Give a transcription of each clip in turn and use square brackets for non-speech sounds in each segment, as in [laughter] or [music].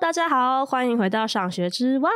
大家好，欢迎回到赏学之外。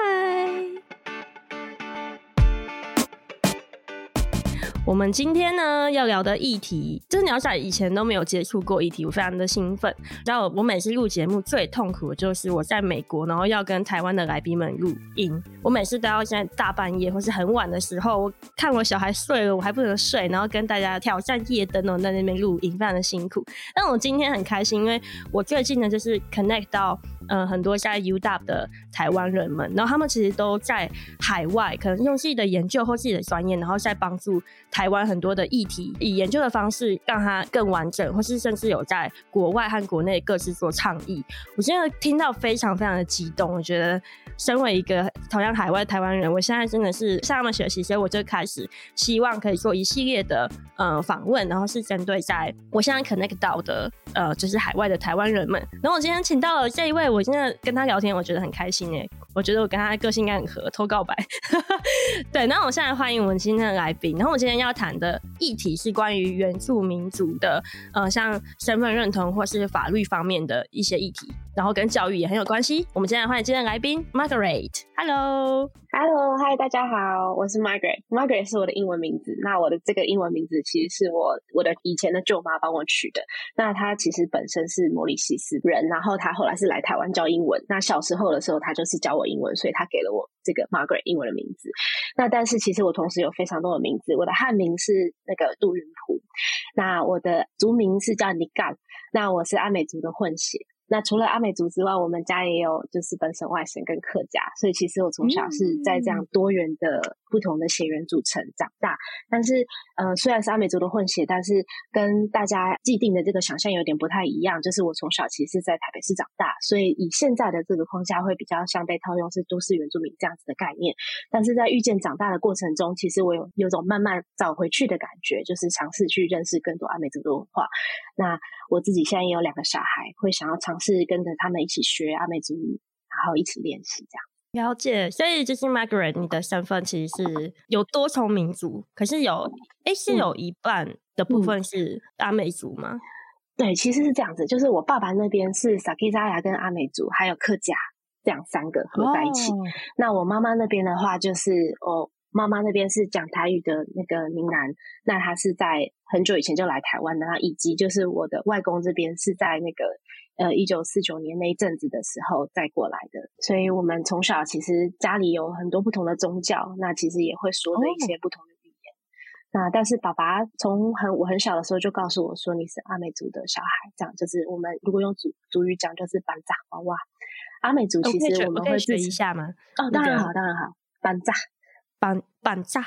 我们今天呢要聊的议题，就是鸟仔以前都没有接触过议题，我非常的兴奋。然后我每次录节目最痛苦的就是我在美国，然后要跟台湾的来宾们录音。我每次都要在大半夜或是很晚的时候，我看我小孩睡了，我还不能睡，然后跟大家挑战夜灯哦，在那边录音，非常的辛苦。但我今天很开心，因为我最近呢就是 connect 到。嗯、呃，很多在 UW 的台湾人们，然后他们其实都在海外，可能用自己的研究或自己的专业，然后在帮助台湾很多的议题，以研究的方式让它更完整，或是甚至有在国外和国内各自做倡议。我现在听到非常非常的激动，我觉得身为一个同样海外台湾人，我现在真的是向他们学习，所以我就开始希望可以做一系列的呃访问，然后是针对在我现在 connect 到的呃就是海外的台湾人们。然后我今天请到了这一位。我我现在跟他聊天，我觉得很开心哎。我觉得我跟他个性应该很合，偷告白。[laughs] 对，那我现在欢迎我们今天的来宾。然后我今天要谈的议题是关于原住民族的，呃，像身份认同或是法律方面的一些议题，然后跟教育也很有关系。我们今天来欢迎今天的来宾 Margaret。Hello。Hello，嗨，大家好，我是 Margaret。Margaret 是我的英文名字。那我的这个英文名字其实是我我的以前的舅妈帮我取的。那她其实本身是摩里西斯人，然后她后来是来台湾教英文。那小时候的时候，她就是教我英文，所以她给了我这个 Margaret 英文的名字。那但是其实我同时有非常多的名字，我的汉名是那个杜云普，那我的族名是叫尼干，那我是阿美族的混血。那除了阿美族之外，我们家也有就是本省外省跟客家，所以其实我从小是在这样多元的不同的血缘组成长大。但是，呃，虽然是阿美族的混血，但是跟大家既定的这个想象有点不太一样。就是我从小其实是在台北市长大，所以以现在的这个框架会比较像被套用是都市原住民这样子的概念。但是在遇见长大的过程中，其实我有有种慢慢找回去的感觉，就是尝试去认识更多阿美族的文化。那我自己现在也有两个小孩，会想要尝。试跟着他们一起学阿美族语，然后一起练习这样。了解，所以就是 Margaret，你的身份其实是有多重民族，可是有哎、欸、是有一半的部分是阿美族吗？嗯、对，其实是这样子，就是我爸爸那边是萨基扎雅跟阿美族，还有客家这样三个合在一起。哦、那我妈妈那边的话，就是我妈妈那边是讲台语的那个闽南，那她是在很久以前就来台湾的，然后以及就是我的外公这边是在那个。呃，一九四九年那一阵子的时候再过来的，所以我们从小其实家里有很多不同的宗教，那其实也会说着一些不同的语言。Oh. 那但是爸爸从很我很小的时候就告诉我说，你是阿美族的小孩，这样就是我们如果用族族语讲就是班扎娃娃。阿美族其实我们会学一下吗？哦，当然好，当然好，班扎班班扎，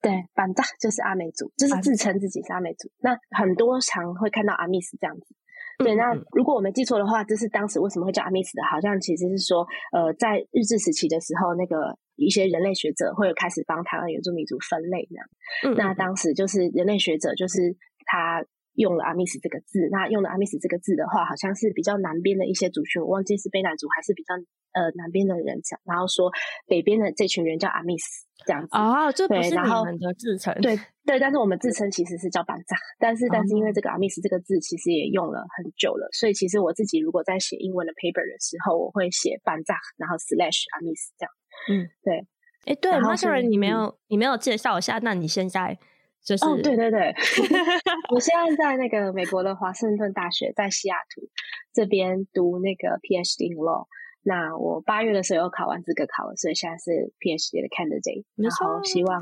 对，班扎就是阿美族，就是自称自己是阿美族。那很多常会看到阿密斯这样子。对，那如果我没记错的话，这是当时为什么会叫阿米斯的？好像其实是说，呃，在日治时期的时候，那个一些人类学者会有开始帮台湾原住民族分类那样。嗯，那当时就是人类学者，就是他。用了阿密斯这个字，那用了阿密斯这个字的话，好像是比较南边的一些族群，我忘记是卑南族还是比较呃南边的人讲，然后说北边的这群人叫阿密斯这样子哦，这不是你们的自称，对对，但是我们自称其实是叫班扎，但是但是因为这个阿密斯这个字其实也用了很久了，所以其实我自己如果在写英文的 paper 的时候，我会写班扎，然后 slash 阿密斯这样，嗯，对，哎、欸、对，Margaret 你没有你没有介绍一下，那你现在？就是、哦，对对对，[laughs] 我现在在那个美国的华盛顿大学，在西雅图这边读那个 PhD in Law。那我八月的时候又考完资格考了，所以现在是 PhD 的 candidate。然后希望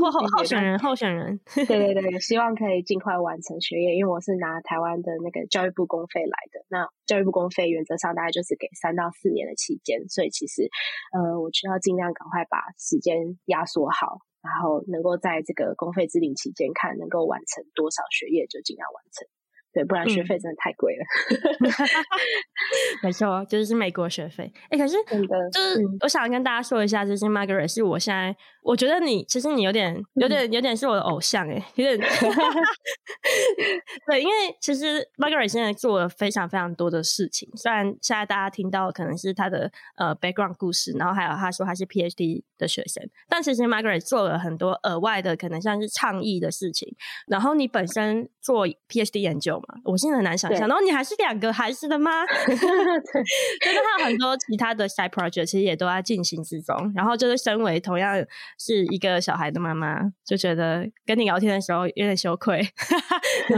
候候 [laughs] 选人候选人，对对 [laughs] 对，希望可以尽快完成学业，因为我是拿台湾的那个教育部公费来的。那教育部公费原则上大概就是给三到四年的期间，所以其实呃，我需要尽量赶快把时间压缩好。然后能够在这个公费支领期间看能够完成多少学业，就尽量完成。对，不然学费真的太贵了。嗯、[laughs] [laughs] 没错，就是美国学费。哎，可是就是我想跟大家说一下，就是 Margaret 是我现在，我觉得你其实你有点、有点、有点是我的偶像哎，有点。[laughs] 对，因为其实 Margaret 现在做了非常非常多的事情，虽然现在大家听到可能是他的呃 background 故事，然后还有他说他是 PhD 的学生，但其实 Margaret 做了很多额外的，可能像是倡议的事情。然后你本身做 PhD 研究。嘛，我现在很难想象。然后你还是两个孩子的妈，[laughs] 对，[laughs] 就是还有很多其他的 side project，其实也都在进行之中。然后就是身为同样是一个小孩的妈妈，就觉得跟你聊天的时候有点羞愧。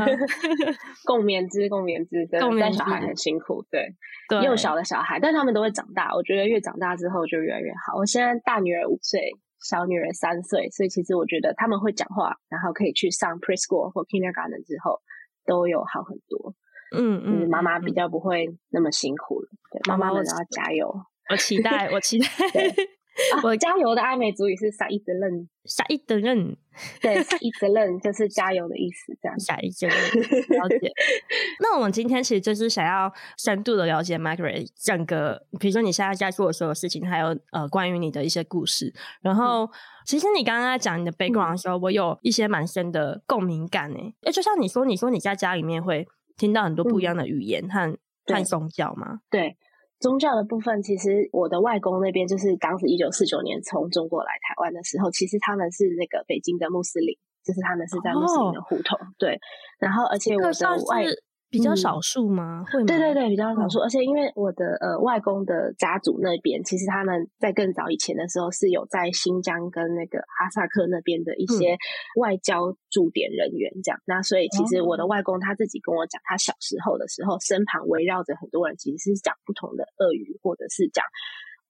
[laughs] 共勉之，共勉之，对，带小孩很辛苦，对，对，幼小的小孩，但他们都会长大。我觉得越长大之后就越来越好。我现在大女儿五岁。小女儿三岁，所以其实我觉得他们会讲话，然后可以去上 preschool 或 kindergarten 之后，都有好很多。嗯嗯，妈妈比较不会那么辛苦了。对，妈妈们要加油。我期待，我期待。[laughs] 我加油的阿美族语是撒一德任，撒一德任，对，撒一德任就是加油的意思，这样。撒一德任，了解。[laughs] 那我们今天其实就是想要深度的了解 Margaret 整个，比如说你现在在做的所有事情，还有呃关于你的一些故事。然后，嗯、其实你刚刚在讲你的 background 的时候，嗯、我有一些蛮深的共鸣感诶。哎，就像你说，你说你在家里面会听到很多不一样的语言和、嗯、和宗教吗？对。宗教的部分，其实我的外公那边就是当时一九四九年从中国来台湾的时候，其实他们是那个北京的穆斯林，就是他们是在穆斯林的胡同，哦、对。然后，而且我的外。比较少数吗？嗯、会吗？对对对，比较少数。嗯、而且因为我的呃外公的家族那边，其实他们在更早以前的时候是有在新疆跟那个哈萨克那边的一些外交驻点人员这样。嗯、那所以其实我的外公他自己跟我讲，他小时候的时候身旁围绕着很多人，其实是讲不同的俄语，或者是讲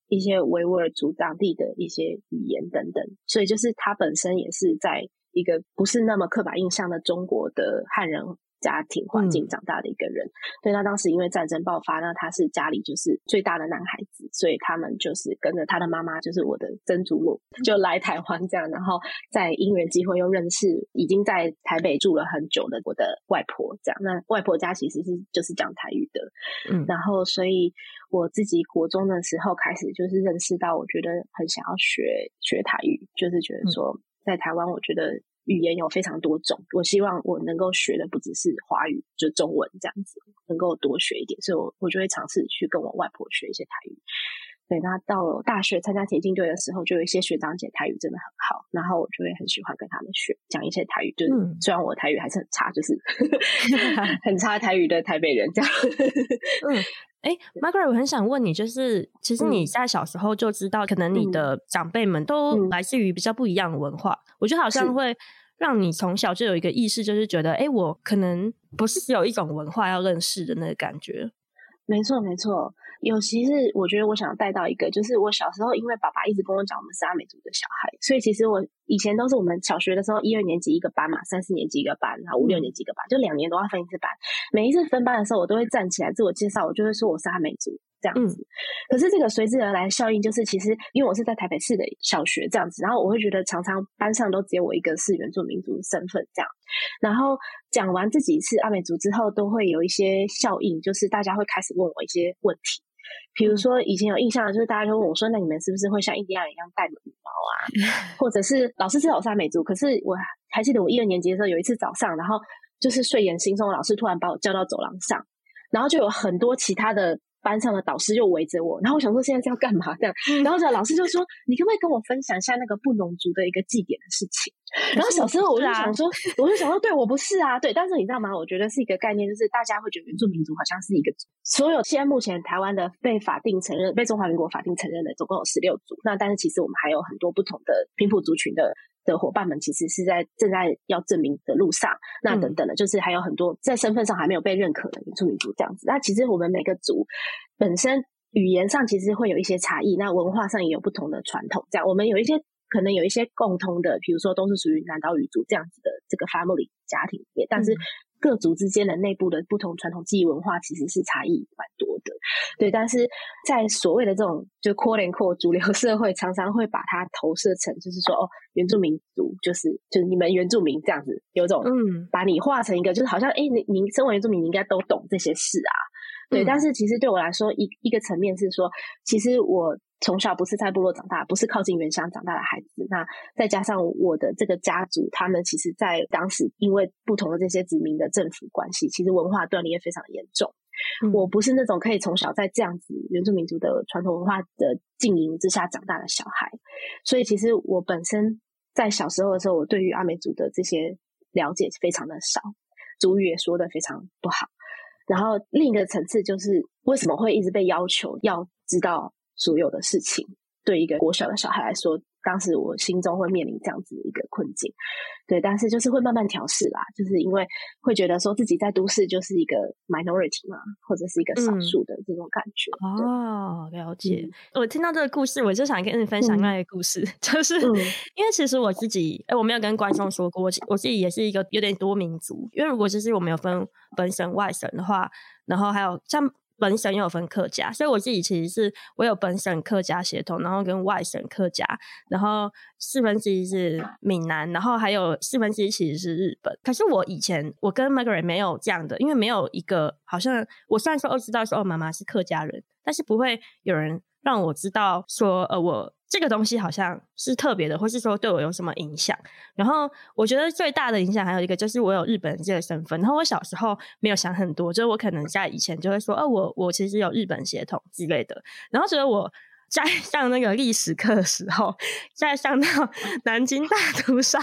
一些维吾尔族当地的一些语言等等。所以就是他本身也是在一个不是那么刻板印象的中国的汉人。家庭环境长大的一个人，嗯、对，那当时因为战争爆发，那他是家里就是最大的男孩子，所以他们就是跟着他的妈妈，就是我的曾祖母，就来台湾这样，然后在因缘机会又认识已经在台北住了很久的我的外婆，这样。那外婆家其实是就是讲台语的，嗯，然后所以我自己国中的时候开始就是认识到，我觉得很想要学学台语，就是觉得说在台湾，我觉得。语言有非常多种，我希望我能够学的不只是华语，就中文这样子，能够多学一点，所以我我就会尝试去跟我外婆学一些台语。对，那到了大学参加田径队的时候，就有一些学长姐台语真的很好，然后我就会很喜欢跟他们学讲一些台语。就是、嗯、虽然我台语还是很差，就是 [laughs] 很差台语的台北人这样。嗯，哎，[laughs] Margaret，我很想问你，就是其实你在小时候就知道，可能你的长辈们都来自于比较不一样的文化，嗯、我觉得好像会让你从小就有一个意识，就是觉得，哎，我可能不是只有一种文化要认识的那个感觉。没错，没错。尤其是我觉得我想带到一个，就是我小时候因为爸爸一直跟我讲我们是阿美族的小孩，所以其实我以前都是我们小学的时候一二年级一个班嘛，三四年级一个班，然后五六年级一个班，就两年都要分一次班。每一次分班的时候，我都会站起来自我介绍，我就会说我是阿美族这样子。嗯、可是这个随之而来的效应就是，其实因为我是在台北市的小学这样子，然后我会觉得常常班上都只有我一个是原住民族的身份这样。然后讲完这几次阿美族之后，都会有一些效应，就是大家会开始问我一些问题。比如说，以前有印象的就是大家就问我说：“那你们是不是会像印第安人一样戴羽 [laughs] 毛啊？”或者是老师知道我是阿美族，可是我还记得我一二年级的时候，有一次早上，然后就是睡眼惺忪，老师突然把我叫到走廊上，然后就有很多其他的。班上的导师就围着我，然后我想说现在是要干嘛这样，然后这老师就说：“你可不可以跟我分享一下那个布农族的一个祭典的事情？” [laughs] 然后小时候我就想说，我就想说，对，我不是啊，对，但是你知道吗？我觉得是一个概念，就是大家会觉得原住民族好像是一个所有现在目前台湾的被法定承认、被中华民国法定承认的总共有十六族，那但是其实我们还有很多不同的平埔族群的。的伙伴们其实是在正在要证明的路上，那等等的，就是还有很多在身份上还没有被认可的原住民族这样子。那其实我们每个族本身语言上其实会有一些差异，那文化上也有不同的传统。这样，我们有一些可能有一些共通的，比如说都是属于南岛语族这样子的这个 family 家庭里面，但是。各族之间的内部的不同传统记忆文化其实是差异蛮多的，对。但是在所谓的这种就 quote unquote 主流社会，常常会把它投射成就是说哦，原住民族就是就是你们原住民这样子，有种嗯，把你画成一个就是好像哎，你你身为原住民，你应该都懂这些事啊，对。嗯、但是其实对我来说，一一个层面是说，其实我。从小不是在部落长大，不是靠近原乡长大的孩子，那再加上我的这个家族，他们其实在当时因为不同的这些殖民的政府关系，其实文化断裂也非常严重。嗯、我不是那种可以从小在这样子原住民族的传统文化的浸淫之下长大的小孩，所以其实我本身在小时候的时候，我对于阿美族的这些了解非常的少。族语也说的非常不好。然后另一个层次就是为什么会一直被要求要知道所有的事情？对一个国小的小孩来说。当时我心中会面临这样子的一个困境，对，但是就是会慢慢调试啦，就是因为会觉得说自己在都市就是一个 minority 嘛，或者是一个少数的这种感觉。嗯、哦，了解。嗯、我听到这个故事，我就想跟你分享另外一个故事，嗯、[laughs] 就是、嗯、因为其实我自己，哎，我没有跟观众说过，我我自己也是一个有点多民族，因为如果就是我没有分本省外省的话，然后还有像。本省又有分客家，所以我自己其实是我有本省客家协同，然后跟外省客家，然后四分之一是闽南，然后还有四分之一其实是日本。可是我以前我跟 Margaret 没有这样的，因为没有一个好像我虽然说我知道说哦妈妈是客家人，但是不会有人让我知道说呃我。这个东西好像是特别的，或是说对我有什么影响？然后我觉得最大的影响还有一个就是我有日本人这个身份。然后我小时候没有想很多，就是我可能在以前就会说，哦，我我其实有日本血统之类的。然后觉得我在上那个历史课的时候，在上到南京大屠杀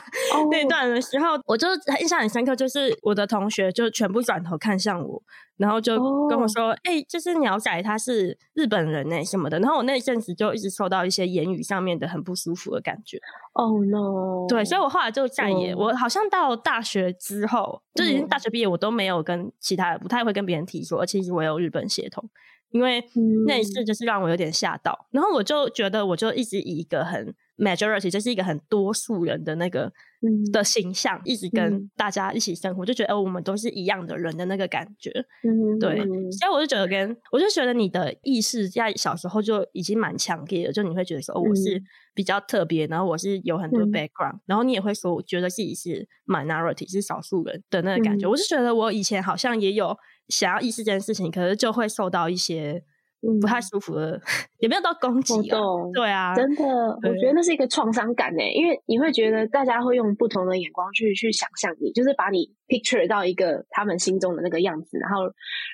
那段的时候，oh. 我就印象很深刻，就是我的同学就全部转头看向我。然后就跟我说：“哎、oh. 欸，就是鸟仔他是日本人呢，什么的。”然后我那一阵子就一直受到一些言语上面的很不舒服的感觉。哦、oh, no！对，所以我后来就再也，oh. 我好像到大学之后，就已经大学毕业，我都没有跟其他，不太会跟别人提说，其实我有日本血统，因为那一次就是让我有点吓到。然后我就觉得，我就一直以一个很。Majority 就是一个很多数人的那个的形象，嗯、一直跟大家一起生活，嗯、就觉得哦，我们都是一样的人的那个感觉。嗯，对。所以我就觉得跟我就觉得你的意识在小时候就已经蛮强烈的，就你会觉得说，哦，我是比较特别，然后我是有很多 background，、嗯、然后你也会说，我觉得自己是 minority，是少数人的那个感觉。嗯、我是觉得我以前好像也有想要意识这件事情，可是就会受到一些。不太舒服的，也没有到攻击啊。对啊，真的，我觉得那是一个创伤感诶，因为你会觉得大家会用不同的眼光去去想象你，就是把你 picture 到一个他们心中的那个样子，然后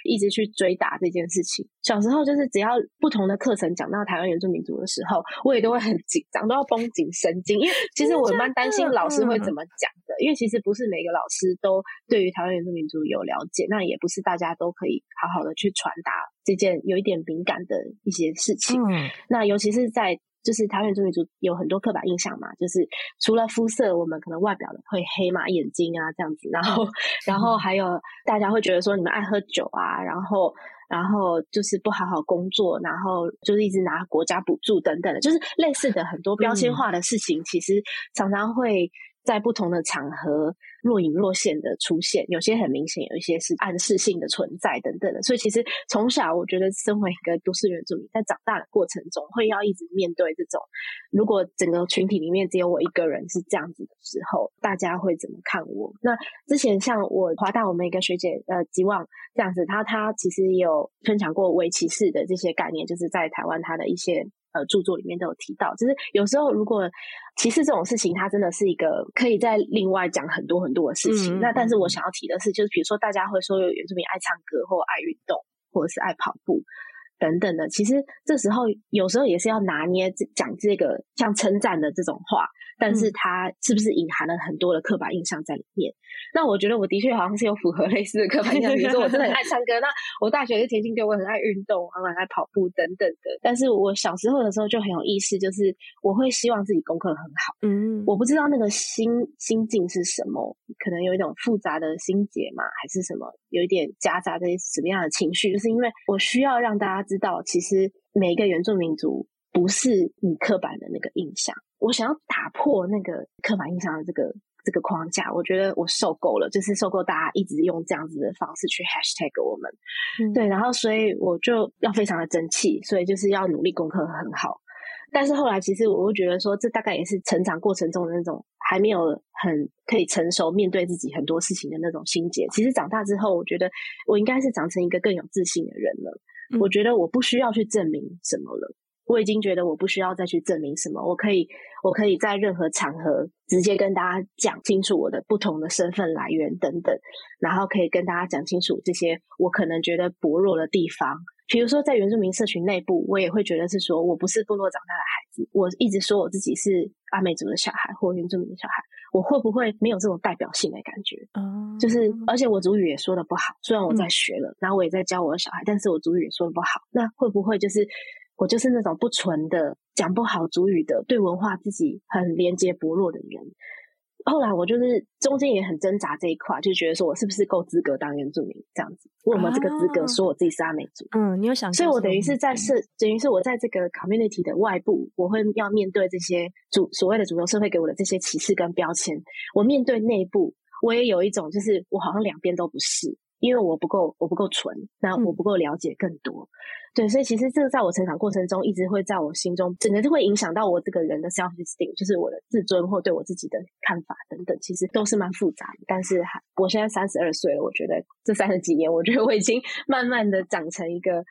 一直去追打这件事情。小时候就是只要不同的课程讲到台湾原住民族的时候，我也都会很紧张，都要绷紧神经，因为其实我蛮担心老师会怎么讲的，因为其实不是每个老师都对于台湾原住民族有了解，那也不是大家都可以好好的去传达。这件有一点敏感的一些事情，嗯，那尤其是在就是台湾原住民族有很多刻板印象嘛，就是除了肤色，我们可能外表的会黑嘛，眼睛啊这样子，然后 [laughs] 然后还有大家会觉得说你们爱喝酒啊，然后然后就是不好好工作，然后就是一直拿国家补助等等的，就是类似的很多标签化的事情，其实常常会在不同的场合。若隐若现的出现，有些很明显，有一些是暗示性的存在等等的。所以其实从小，我觉得身为一个都市原住民，在长大的过程中，会要一直面对这种，如果整个群体里面只有我一个人是这样子的时候，大家会怎么看我？那之前像我华大我们一个学姐呃吉旺这样子，她她其实也有分享过围棋式的这些概念，就是在台湾她的一些。呃，著作里面都有提到，就是有时候如果歧视这种事情，它真的是一个可以在另外讲很多很多的事情。嗯、那但是我想要提的是，就是比如说大家会说有原住民爱唱歌或爱运动，或者是爱跑步等等的，其实这时候有时候也是要拿捏讲这个像称赞的这种话。但是它是不是隐含了很多的刻板印象在里面？那我觉得我的确好像是有符合类似的刻板印象，比如说我真的很爱唱歌，那我大学是田径队，我很爱运动，我很爱跑步等等的。但是我小时候的时候就很有意识，就是我会希望自己功课很好。嗯，我不知道那个心心境是什么，可能有一种复杂的心结嘛，还是什么，有一点夹杂着什么样的情绪？就是因为我需要让大家知道，其实每一个原住民族不是你刻板的那个印象。我想要打破那个刻板印象的这个这个框架，我觉得我受够了，就是受够大家一直用这样子的方式去 hashtag 我们，嗯、对，然后所以我就要非常的争气，所以就是要努力功课很好。但是后来其实我会觉得说，这大概也是成长过程中的那种还没有很可以成熟面对自己很多事情的那种心结。其实长大之后，我觉得我应该是长成一个更有自信的人了。嗯、我觉得我不需要去证明什么了。我已经觉得我不需要再去证明什么，我可以，我可以在任何场合直接跟大家讲清楚我的不同的身份来源等等，然后可以跟大家讲清楚这些我可能觉得薄弱的地方，比如说在原住民社群内部，我也会觉得是说我不是部落长大的孩子，我一直说我自己是阿美族的小孩或原住民的小孩，我会不会没有这种代表性的感觉？嗯，就是而且我族语也说的不好，虽然我在学了，然后我也在教我的小孩，但是我族语也说的不好，那会不会就是我就是那种不纯的讲不好族语的，对文化自己很连接薄弱的人？后来我就是中间也很挣扎这一块，就觉得说我是不是够资格当原住民这样子？我有没有这个资格说我自己是阿美族？嗯，你有想？所以我等于是在社等于是我在这个 community 的外部，我会要面对这些主所谓的主流社会给我的这些歧视跟标签。我面对内部，我也有一种就是我好像两边都不是，因为我不够我不够纯，那我不够了解更多。嗯对，所以其实这个在我成长过程中，一直会在我心中，整个就会影响到我这个人的 self esteem，就是我的自尊或对我自己的看法等等，其实都是蛮复杂的。但是还，我现在三十二岁了，我觉得这三十几年，我觉得我已经慢慢的长成一个。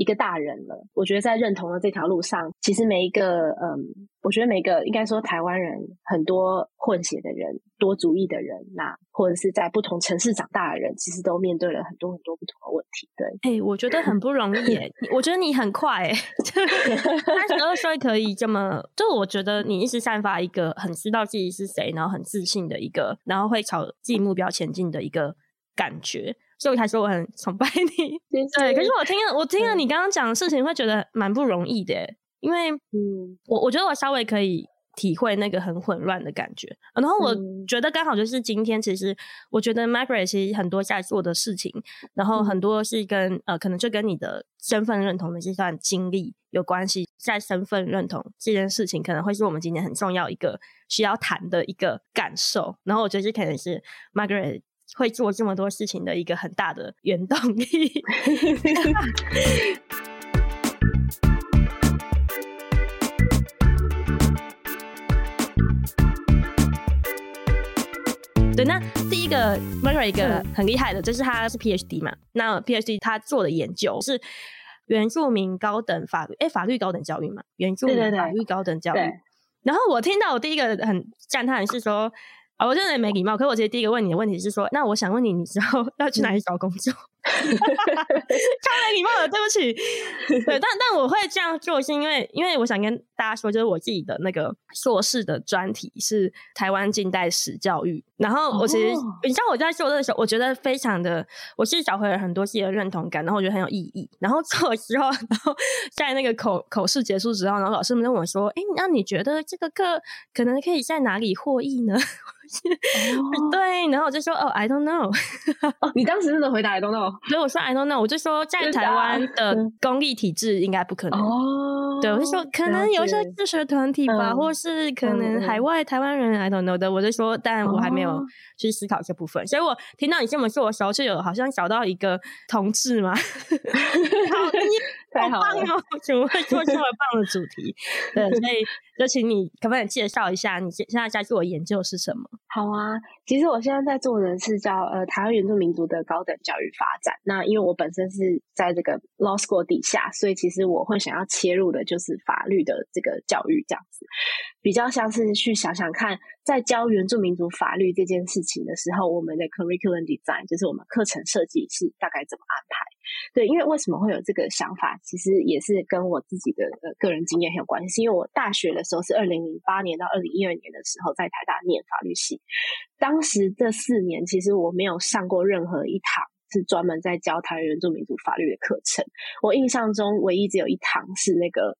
一个大人了，我觉得在认同的这条路上，其实每一个，嗯，我觉得每个应该说台湾人很多混血的人、多族裔的人，那或者是在不同城市长大的人，其实都面对了很多很多不同的问题。对，哎、欸，我觉得很不容易耶。[laughs] 我觉得你很快，哎，[laughs] 三十二岁可以这么，就我觉得你一直散发一个很知道自己是谁，然后很自信的一个，然后会朝自己目标前进的一个感觉。所以我才说我很崇拜你，[laughs] 对。可是我听了，我听了你刚刚讲的事情，会觉得蛮不容易的，因为，嗯，我我觉得我稍微可以体会那个很混乱的感觉。然后我觉得刚好就是今天，其实我觉得 Margaret 其实很多在做的事情，然后很多是跟呃，可能就跟你的身份认同的这段经历有关系。在身份认同这件事情，可能会是我们今天很重要一个需要谈的一个感受。然后我觉得这可能是 Margaret。会做这么多事情的一个很大的原动力。[laughs] 对，那第一个 Margaret 一个很厉害的，就是他是 PhD 嘛。那 PhD 他做的研究是原住民高等法律，哎，法律高等教育嘛，原住民法律高等教育。然后我听到我第一个很赞叹是说。啊、我真的没礼貌，可是我其实第一个问你的问题是说，那我想问你，你之后 [laughs] 要去哪里找工作？[laughs] 超没礼貌的，对不起。对，但但我会这样做，是因为因为我想跟大家说，就是我自己的那个硕士的专题是台湾近代史教育。然后我其实，哦、你知道我在做的时候，我觉得非常的，我是找回了很多自己的认同感，然后我觉得很有意义。然后做的时候，然后在那个口口试结束之后，然后老师们问我说：“哎，那你觉得这个课可能可以在哪里获益呢？” [laughs] 哦、对，然后我就说：“哦，I don't know。哦”你当时真的回答 “I don't know”，所以我说 “I don't know”，我就说在台湾的公立体制应该不可能。哦，对，我就说可能有一些自学团体吧，嗯、或是可能海外台湾人、嗯、，I don't know 的。我就说，但我还没有去思考这部分。哦、所以我听到你这么说的时候，就有好像找到一个同志嘛。[laughs] [laughs] 好 [laughs] 棒哦！怎么会做这么棒的主题？对，所以 [laughs] 就请你可不可以介绍一下你现在在做的研究是什么？好啊，其实我现在在做的是叫呃台湾原住民族的高等教育发展。那因为我本身是在这个 law school 底下，所以其实我会想要切入的就是法律的这个教育这样子，比较像是去想想看，在教原住民族法律这件事情的时候，我们的 curriculum design 就是我们课程设计是大概怎么安排。对，因为为什么会有这个想法，其实也是跟我自己的呃个人经验很有关系。因为我大学的时候是二零零八年到二零一二年的时候在台大念法律系，当时这四年其实我没有上过任何一堂是专门在教台湾原住民族法律的课程。我印象中唯一只有一堂是那个。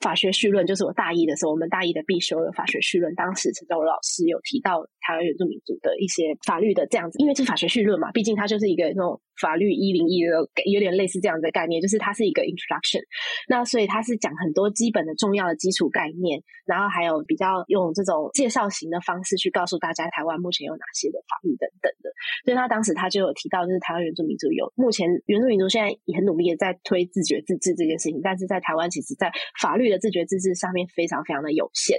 法学绪论就是我大一的时候，我们大一的必修的法学绪论。当时陈昭如老师有提到台湾原住民族的一些法律的这样子，因为是法学绪论嘛，毕竟它就是一个那种法律一零一的，有点类似这样的概念，就是它是一个 introduction。那所以它是讲很多基本的重要的基础概念，然后还有比较用这种介绍型的方式去告诉大家台湾目前有哪些的法律等等的。所以他当时他就有提到，就是台湾原住民族有目前原住民族现在也很努力的在推自觉自治这件事情，但是在台湾其实在法律的自觉自治上面非常非常的有限。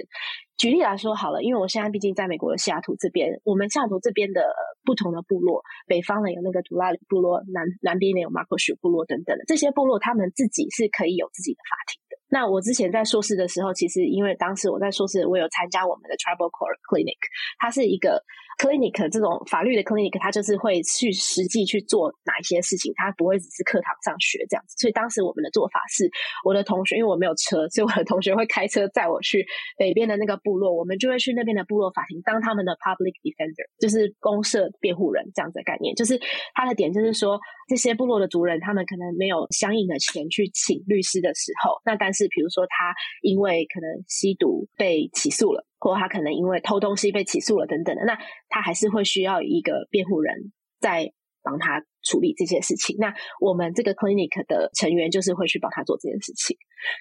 举例来说好了，因为我现在毕竟在美国的西雅图这边，我们西雅图这边的不同的部落，北方呢有那个图拉里部落，南南边呢有马克什部落等等的这些部落，他们自己是可以有自己的法庭的。那我之前在硕士的时候，其实因为当时我在硕士，我有参加我们的 Tribal Court Clinic，它是一个 clinic 这种法律的 clinic，他就是会去实际去做哪一些事情，他不会只是课堂上学这样子。所以当时我们的做法是，我的同学因为我没有车，所以我的同学会开车载我去北边的那个部落，我们就会去那边的部落法庭当他们的 public defender，就是公设辩护人这样子的概念。就是他的点就是说，这些部落的族人他们可能没有相应的钱去请律师的时候，那但是比如说他因为可能吸毒被起诉了。或他可能因为偷东西被起诉了等等的，那他还是会需要一个辩护人在帮他处理这些事情。那我们这个 clinic 的成员就是会去帮他做这件事情。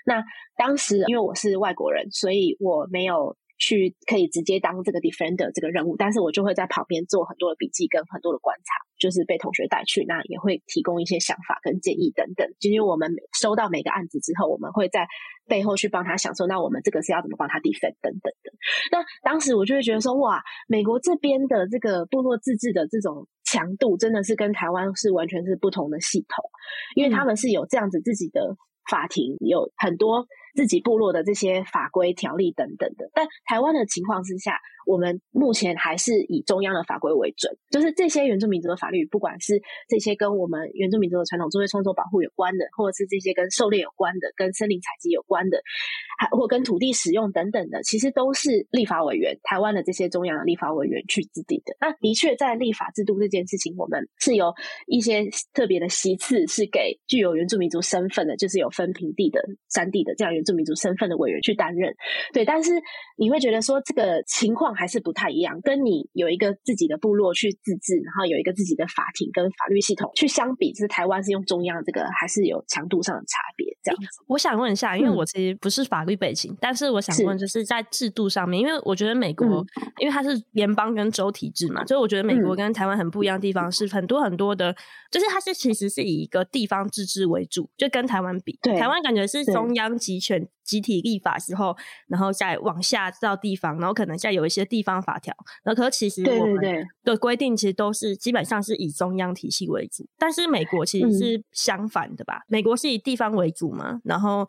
那当时因为我是外国人，所以我没有去可以直接当这个 defender 这个任务，但是我就会在旁边做很多的笔记跟很多的观察，就是被同学带去，那也会提供一些想法跟建议等等。就是我们收到每个案子之后，我们会在背后去帮他想说，那我们这个是要怎么帮他 defend 等等的。那当时我就会觉得说，哇，美国这边的这个部落自治的这种强度，真的是跟台湾是完全是不同的系统，因为他们是有这样子自己的法庭，有很多。自己部落的这些法规条例等等的，但台湾的情况之下，我们目前还是以中央的法规为准，就是这些原住民族的法律，不管是这些跟我们原住民族的传统作业创作保护有关的，或者是这些跟狩猎有关的、跟森林采集有关的，还或跟土地使用等等的，其实都是立法委员，台湾的这些中央的立法委员去制定的。那的确，在立法制度这件事情，我们是有一些特别的席次，是给具有原住民族身份的，就是有分平地的、山地的这样原住民族身份的委员去担任。对，但是你会觉得说这个情况。还是不太一样，跟你有一个自己的部落去自治，然后有一个自己的法庭跟法律系统去相比，就是台湾是用中央这个，还是有强度上的差别？这样子，我想问一下，因为我其实不是法律背景，嗯、但是我想问，就是在制度上面，因为我觉得美国，嗯、因为它是联邦跟州体制嘛，所以我觉得美国跟台湾很不一样的地方是很多很多的，嗯、就是它是其实是以一个地方自治为主，就跟台湾比，对台湾感觉是中央集权。集体立法之后，然后再往下到地方，然后可能再有一些地方法条。然后，可是其实我们的规定其实都是基本上是以中央体系为主。但是美国其实是相反的吧？嗯、美国是以地方为主嘛，然后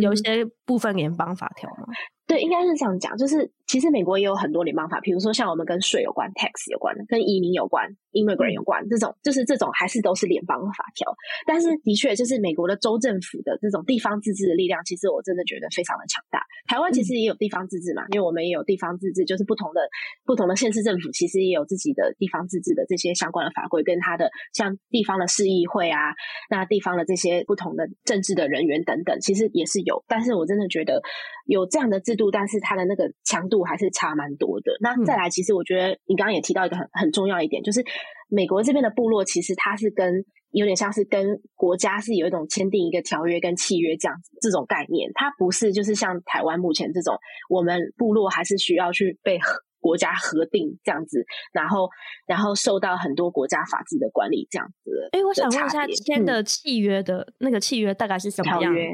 有一些部分联邦法条嘛。对，应该是这样讲，就是其实美国也有很多联邦法，比如说像我们跟税有关，tax 有关的，跟移民有关，immigrant 有关，这种就是这种还是都是联邦的法条。但是的确，就是美国的州政府的这种地方自治的力量，其实我真的觉得非常的强大。台湾其实也有地方自治嘛，因为我们也有地方自治，就是不同的不同的县市政府其实也有自己的地方自治的这些相关的法规，跟它的像地方的市议会啊，那地方的这些不同的政治的人员等等，其实也是有。但是我真的觉得有这样的制度，但是它的那个强度还是差蛮多的。那再来，其实我觉得你刚刚也提到一个很很重要一点，就是美国这边的部落其实它是跟。有点像是跟国家是有一种签订一个条约跟契约这样子这种概念，它不是就是像台湾目前这种，我们部落还是需要去被国家核定这样子，然后然后受到很多国家法制的管理这样子。哎，我想问一下，签的契约的、嗯、那个契约大概是什么样？条约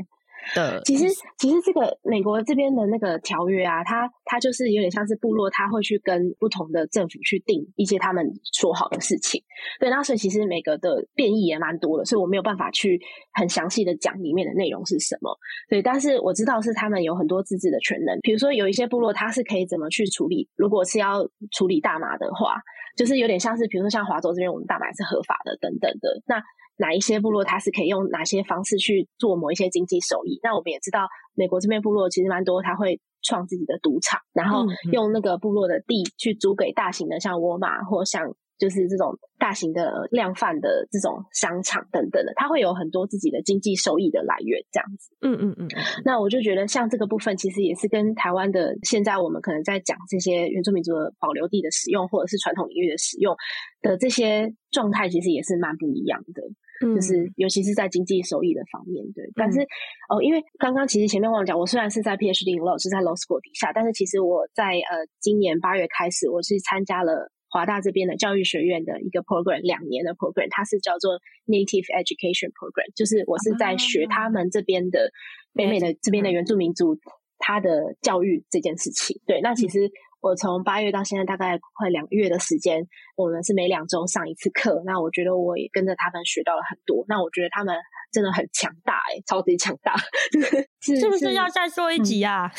的，其实其实这个美国这边的那个条约啊，它它就是有点像是部落，他会去跟不同的政府去定一些他们说好的事情。对，那所以其实每个的变异也蛮多的，所以我没有办法去很详细的讲里面的内容是什么。对，但是我知道是他们有很多自治的权能，比如说有一些部落，它是可以怎么去处理，如果是要处理大麻的话，就是有点像是比如说像华州这边，我们大麻是合法的等等的那。哪一些部落它是可以用哪些方式去做某一些经济收益？那我们也知道，美国这边部落其实蛮多，他会创自己的赌场，然后用那个部落的地去租给大型的，像沃尔玛或像。就是这种大型的量贩的这种商场等等的，它会有很多自己的经济收益的来源，这样子。嗯嗯嗯。那我就觉得，像这个部分，其实也是跟台湾的现在我们可能在讲这些原住民族的保留地的使用，或者是传统领域的使用的这些状态，其实也是蛮不一样的。嗯。就是尤其是在经济收益的方面，对。但是、嗯、哦，因为刚刚其实前面忘了讲，我虽然是在 PhD in Law 是在 Law School 底下，但是其实我在呃今年八月开始，我是参加了。华大这边的教育学院的一个 program，两年的 program，它是叫做 Native Education Program，就是我是在学他们这边的北美的这边的原住民族他的教育这件事情。对，那其实我从八月到现在大概快两个月的时间，我们是每两周上一次课。那我觉得我也跟着他们学到了很多。那我觉得他们真的很强大，欸，诶超级强大。[laughs] 是是不是要再说一集啊？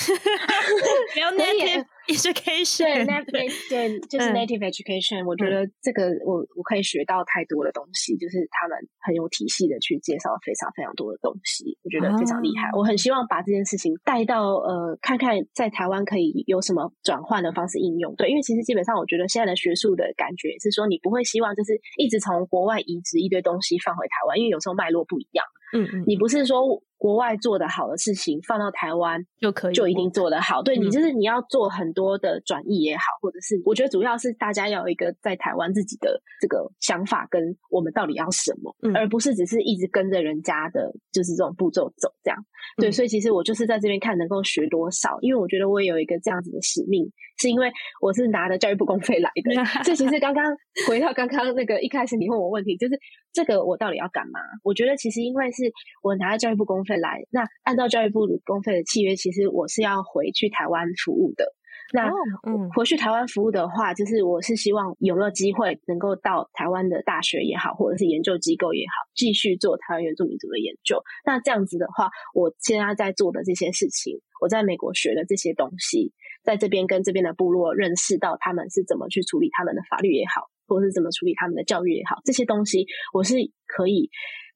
没有 Native。education，对就是 native education、嗯。我觉得这个我我可以学到太多的东西，就是他们很有体系的去介绍非常非常多的东西，我觉得非常厉害。哦、我很希望把这件事情带到呃，看看在台湾可以有什么转换的方式应用。对，因为其实基本上我觉得现在的学术的感觉是说，你不会希望就是一直从国外移植一堆东西放回台湾，因为有时候脉络不一样。嗯嗯，你不是说国外做的好的事情放到台湾就可以就一定做得好？对，你就是你要做很多的转译也好，或者是我觉得主要是大家要有一个在台湾自己的这个想法，跟我们到底要什么，而不是只是一直跟着人家的，就是这种步骤走这样。对，所以其实我就是在这边看能够学多少，因为我觉得我也有一个这样子的使命，是因为我是拿着教育部公费来的。[laughs] 这其实刚刚回到刚刚那个一开始你问我问题，就是这个我到底要干嘛？我觉得其实因为是我拿着教育部公费来，那按照教育部公费的契约，其实我是要回去台湾服务的。那嗯，回去台湾服务的话，就是我是希望有没有机会能够到台湾的大学也好，或者是研究机构也好，继续做台湾原住民族的研究。那这样子的话，我现在在做的这些事情，我在美国学的这些东西，在这边跟这边的部落认识到他们是怎么去处理他们的法律也好，或者是怎么处理他们的教育也好，这些东西我是可以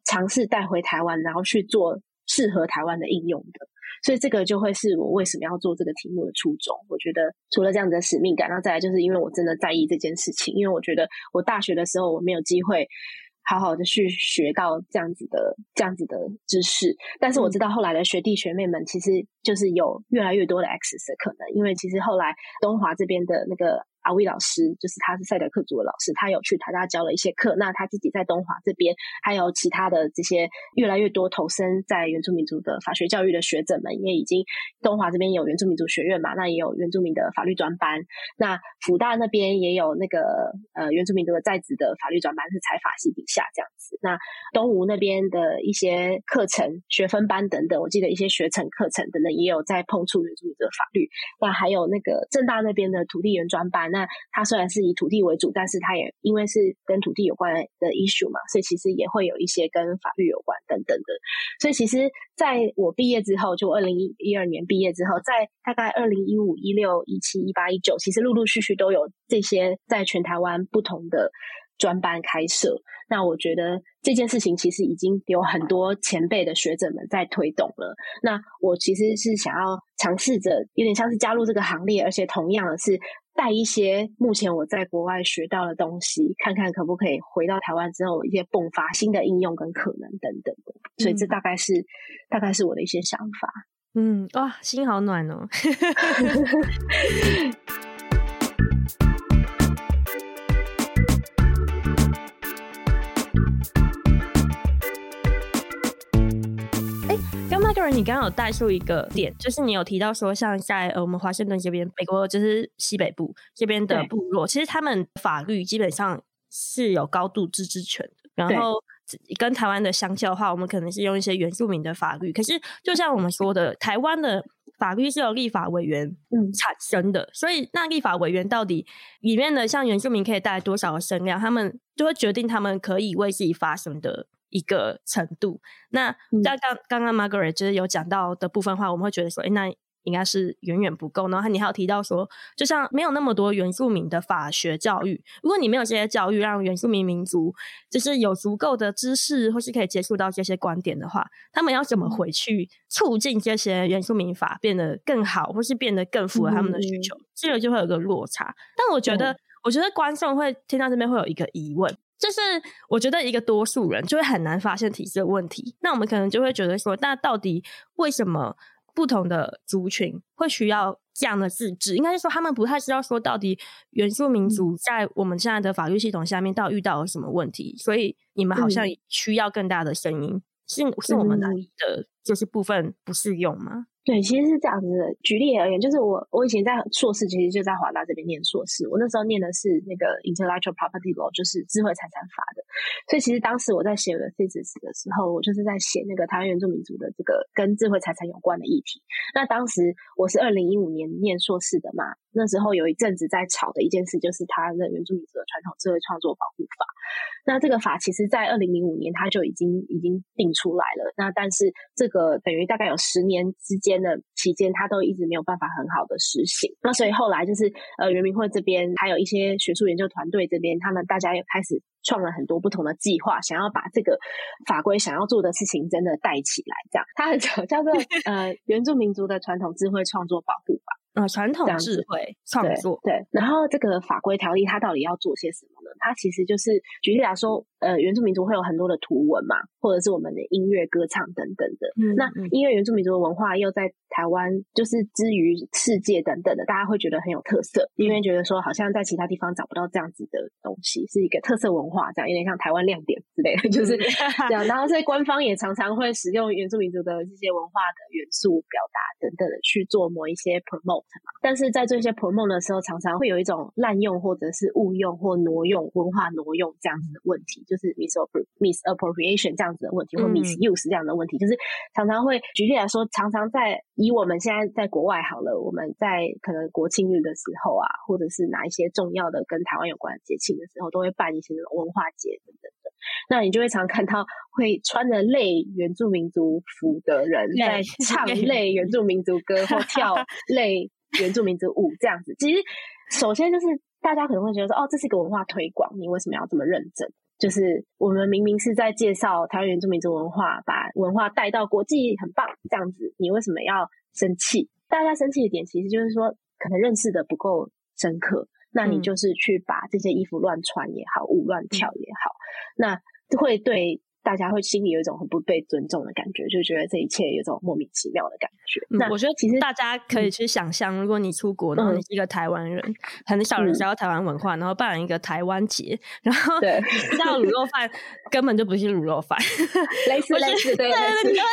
尝试带回台湾，然后去做适合台湾的应用的。所以这个就会是我为什么要做这个题目的初衷。我觉得除了这样子的使命感，然后再来就是因为我真的在意这件事情。因为我觉得我大学的时候我没有机会好好的去学到这样子的这样子的知识，但是我知道后来的学弟学妹们其实就是有越来越多的 access 的可能。因为其实后来东华这边的那个。阿威老师就是他是赛德克族的老师，他有去台大教了一些课。那他自己在东华这边，还有其他的这些越来越多投身在原住民族的法学教育的学者们，也已经东华这边有原住民族学院嘛，那也有原住民的法律专班。那辅大那边也有那个呃原住民族的在职的法律专班，是财法系底下这样子。那东吴那边的一些课程、学分班等等，我记得一些学程课程等等，也有在碰触原住民族的法律。那还有那个正大那边的土地原专班。那它虽然是以土地为主，但是它也因为是跟土地有关的 issue 嘛，所以其实也会有一些跟法律有关等等的。所以其实在我毕业之后，就二零一二年毕业之后，在大概二零一五、一六、一七、一八、一九，其实陆陆续续都有这些在全台湾不同的专班开设。那我觉得这件事情其实已经有很多前辈的学者们在推动了。那我其实是想要尝试着，有点像是加入这个行列，而且同样的是。带一些目前我在国外学到的东西，看看可不可以回到台湾之后一些迸发新的应用跟可能等等的，所以这大概是、嗯、大概是我的一些想法。嗯，哇，心好暖哦。[laughs] [laughs] 你刚刚有带出一个点，就是你有提到说，像在呃我们华盛顿这边，美国就是西北部这边的部落，其实他们法律基本上是有高度自治权的。然后跟台湾的相较的话，我们可能是用一些原住民的法律。可是就像我们说的，台湾的法律是由立法委员产生的，嗯、所以那立法委员到底里面的像原住民可以带来多少的声量，他们就会决定他们可以为自己发声的。一个程度，那在刚刚刚 Margaret 就是有讲到的部分话，我们会觉得说，哎，那应该是远远不够。然后你还有提到说，就像没有那么多原住民的法学教育，如果你没有这些教育，让原住民民族就是有足够的知识，或是可以接触到这些观点的话，他们要怎么回去促进这些原住民法变得更好，或是变得更符合他们的需求？嗯、这个就会有个落差。但我觉得，我觉得观众会听到这边会有一个疑问。就是我觉得一个多数人就会很难发现体制的问题，那我们可能就会觉得说，那到底为什么不同的族群会需要这样的自治？应该是说他们不太知道说到底原住民族在我们现在的法律系统下面到底遇到了什么问题，所以你们好像需要更大的声音，是是我们哪里的就是部分不适用吗？对，其实是这样子的。举例而言，就是我我以前在硕士，其实就在华大这边念硕士。我那时候念的是那个 Intellectual Property Law，就是智慧财产法的。所以其实当时我在写我的 thesis 的时候，我就是在写那个台湾原住民族的这个跟智慧财产有关的议题。那当时我是二零一五年念硕士的嘛，那时候有一阵子在吵的一件事，就是他的原住民族的传统智慧创作保护法。那这个法其实在二零零五年它就已经已经定出来了。那但是这个等于大概有十年之间的期间，他都一直没有办法很好的实行。那所以后来就是呃，原民会这边还有一些学术研究团队这边，他们大家也开始创了很多不同的计划，想要把这个法规想要做的事情真的带起来。这样，它很 [laughs] 叫做呃原住民族的传统智慧创作保护法。呃，传统智慧创作对，对，然后这个法规条例它到底要做些什么呢？它其实就是举例来说，呃，原住民族会有很多的图文嘛，或者是我们的音乐、歌唱等等的。嗯，那音乐原住民族的文化又在台湾，就是之于世界等等的，大家会觉得很有特色，因为觉得说好像在其他地方找不到这样子的东西，是一个特色文化，这样有点像台湾亮点之类的，就是这样。[laughs] 然后所以官方也常常会使用原住民族的这些文化的元素表达等等的去做某一些 promote。但是在做一些 promote 的时候，常常会有一种滥用或者是误用或挪用文化挪用这样子的问题，就是 misappropriation 这样子的问题，或 misuse 这样的问题，就是常常会举例来说，常常在以我们现在在国外好了，我们在可能国庆日的时候啊，或者是哪一些重要的跟台湾有关的节庆的时候，都会办一些那种文化节等等的。那你就会常看到会穿着类原住民族服的人在唱类原住民族歌或跳 [laughs] 类原住民族舞这样子。其实，首先就是大家可能会觉得说，哦，这是一个文化推广，你为什么要这么认真？就是我们明明是在介绍台湾原住民族文化，把文化带到国际，很棒，这样子，你为什么要生气？大家生气的点其实就是说，可能认识的不够深刻。那你就是去把这些衣服乱穿也好，舞乱跳也好，那会对。大家会心里有一种很不被尊重的感觉，就觉得这一切有种莫名其妙的感觉。嗯、那我觉得其实大家可以去想象，如果你出国，然后你是一个台湾人，嗯、很少人知道台湾文化，然后办一个台湾节，然后对，知道卤肉饭根本就不是卤肉饭，[laughs] 类似 [laughs] 类似，对对对，你就会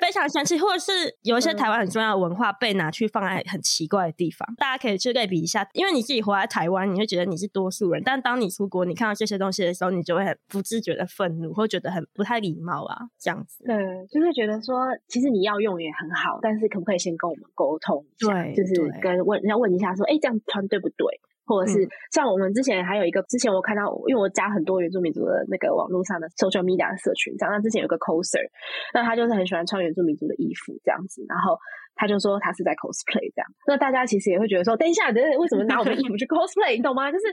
非常生气，或者是有一些台湾很重要的文化被拿去放在很奇怪的地方。嗯、大家可以去类比一下，因为你自己活在台湾，你会觉得你是多数人，但当你出国，你看到这些东西的时候，你就会很不自觉的愤怒，或觉得很不太礼貌啊。这样子，对，就会觉得说，其实你要用也很好，但是可不可以先跟我们沟通一下？对，就是跟问，要问一下说，哎，这样穿对不对？或者是、嗯、像我们之前还有一个，之前我看到，因为我加很多原住民族的那个网络上的 social media 的社群，这样，那之前有个 coser，那他就是很喜欢穿原住民族的衣服这样子，然后他就说他是在 cosplay 这样，那大家其实也会觉得说，等一下，等等，为什么拿我们衣服去 cosplay？你懂吗？就是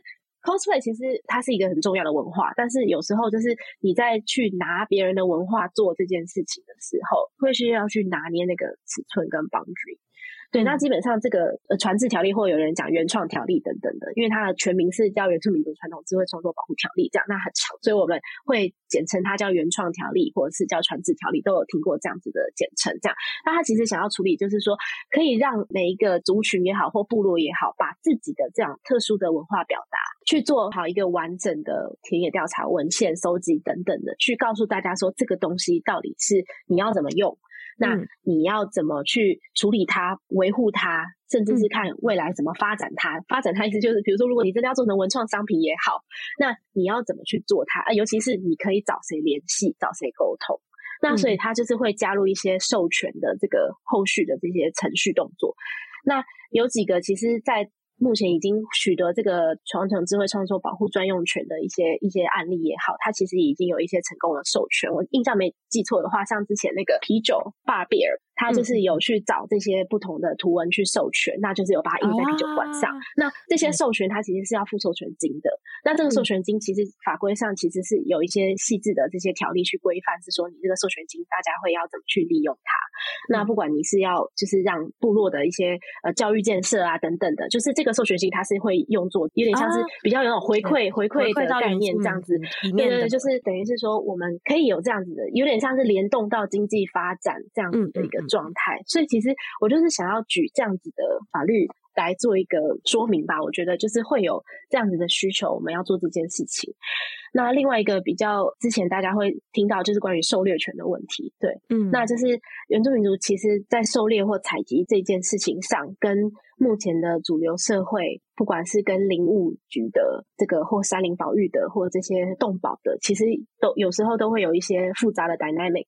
cosplay 其实它是一个很重要的文化，但是有时候就是你在去拿别人的文化做这件事情的时候，会需要去拿捏那个尺寸跟 boundary。对，那基本上这个呃传智条例，或有人讲原创条例等等的，因为它的全名是叫《原住民族传统智慧创作保护条例》，这样那很长，所以我们会简称它叫原创条例，或者是叫传智条例，都有听过这样子的简称。这样，那它其实想要处理，就是说可以让每一个族群也好，或部落也好，把自己的这样特殊的文化表达，去做好一个完整的田野调查、文献收集等等的，去告诉大家说这个东西到底是你要怎么用。那你要怎么去处理它、维护它，甚至是看未来怎么发展它？嗯、发展它意思就是，比如说，如果你真的要做成文创商品也好，那你要怎么去做它？啊，尤其是你可以找谁联系、找谁沟通。那所以它就是会加入一些授权的这个后续的这些程序动作。那有几个其实，在目前已经取得这个传统智慧创作保护专用权的一些一些案例也好，它其实已经有一些成功的授权。我印象没记错的话，像之前那个啤酒 Bar b e r。他就是有去找这些不同的图文去授权，嗯、那就是有把它印在啤酒罐上。啊、那这些授权，它其实是要付授权金的。嗯、那这个授权金，其实法规上其实是有一些细致的这些条例去规范，是说你这个授权金大家会要怎么去利用它。嗯、那不管你是要就是让部落的一些呃教育建设啊等等的，就是这个授权金它是会用作有点像是比较有那种回馈、啊、回馈的概念这样子。对对对，就是等于是说我们可以有这样子的，有点像是联动到经济发展这样子的一个。状态，所以其实我就是想要举这样子的法律来做一个说明吧。我觉得就是会有这样子的需求，我们要做这件事情。那另外一个比较之前大家会听到就是关于狩猎权的问题，对，嗯，那就是原住民族其实在狩猎或采集这件事情上，跟目前的主流社会，不管是跟林务局的这个或山林保育的或这些动保的，其实都有时候都会有一些复杂的 dynamic，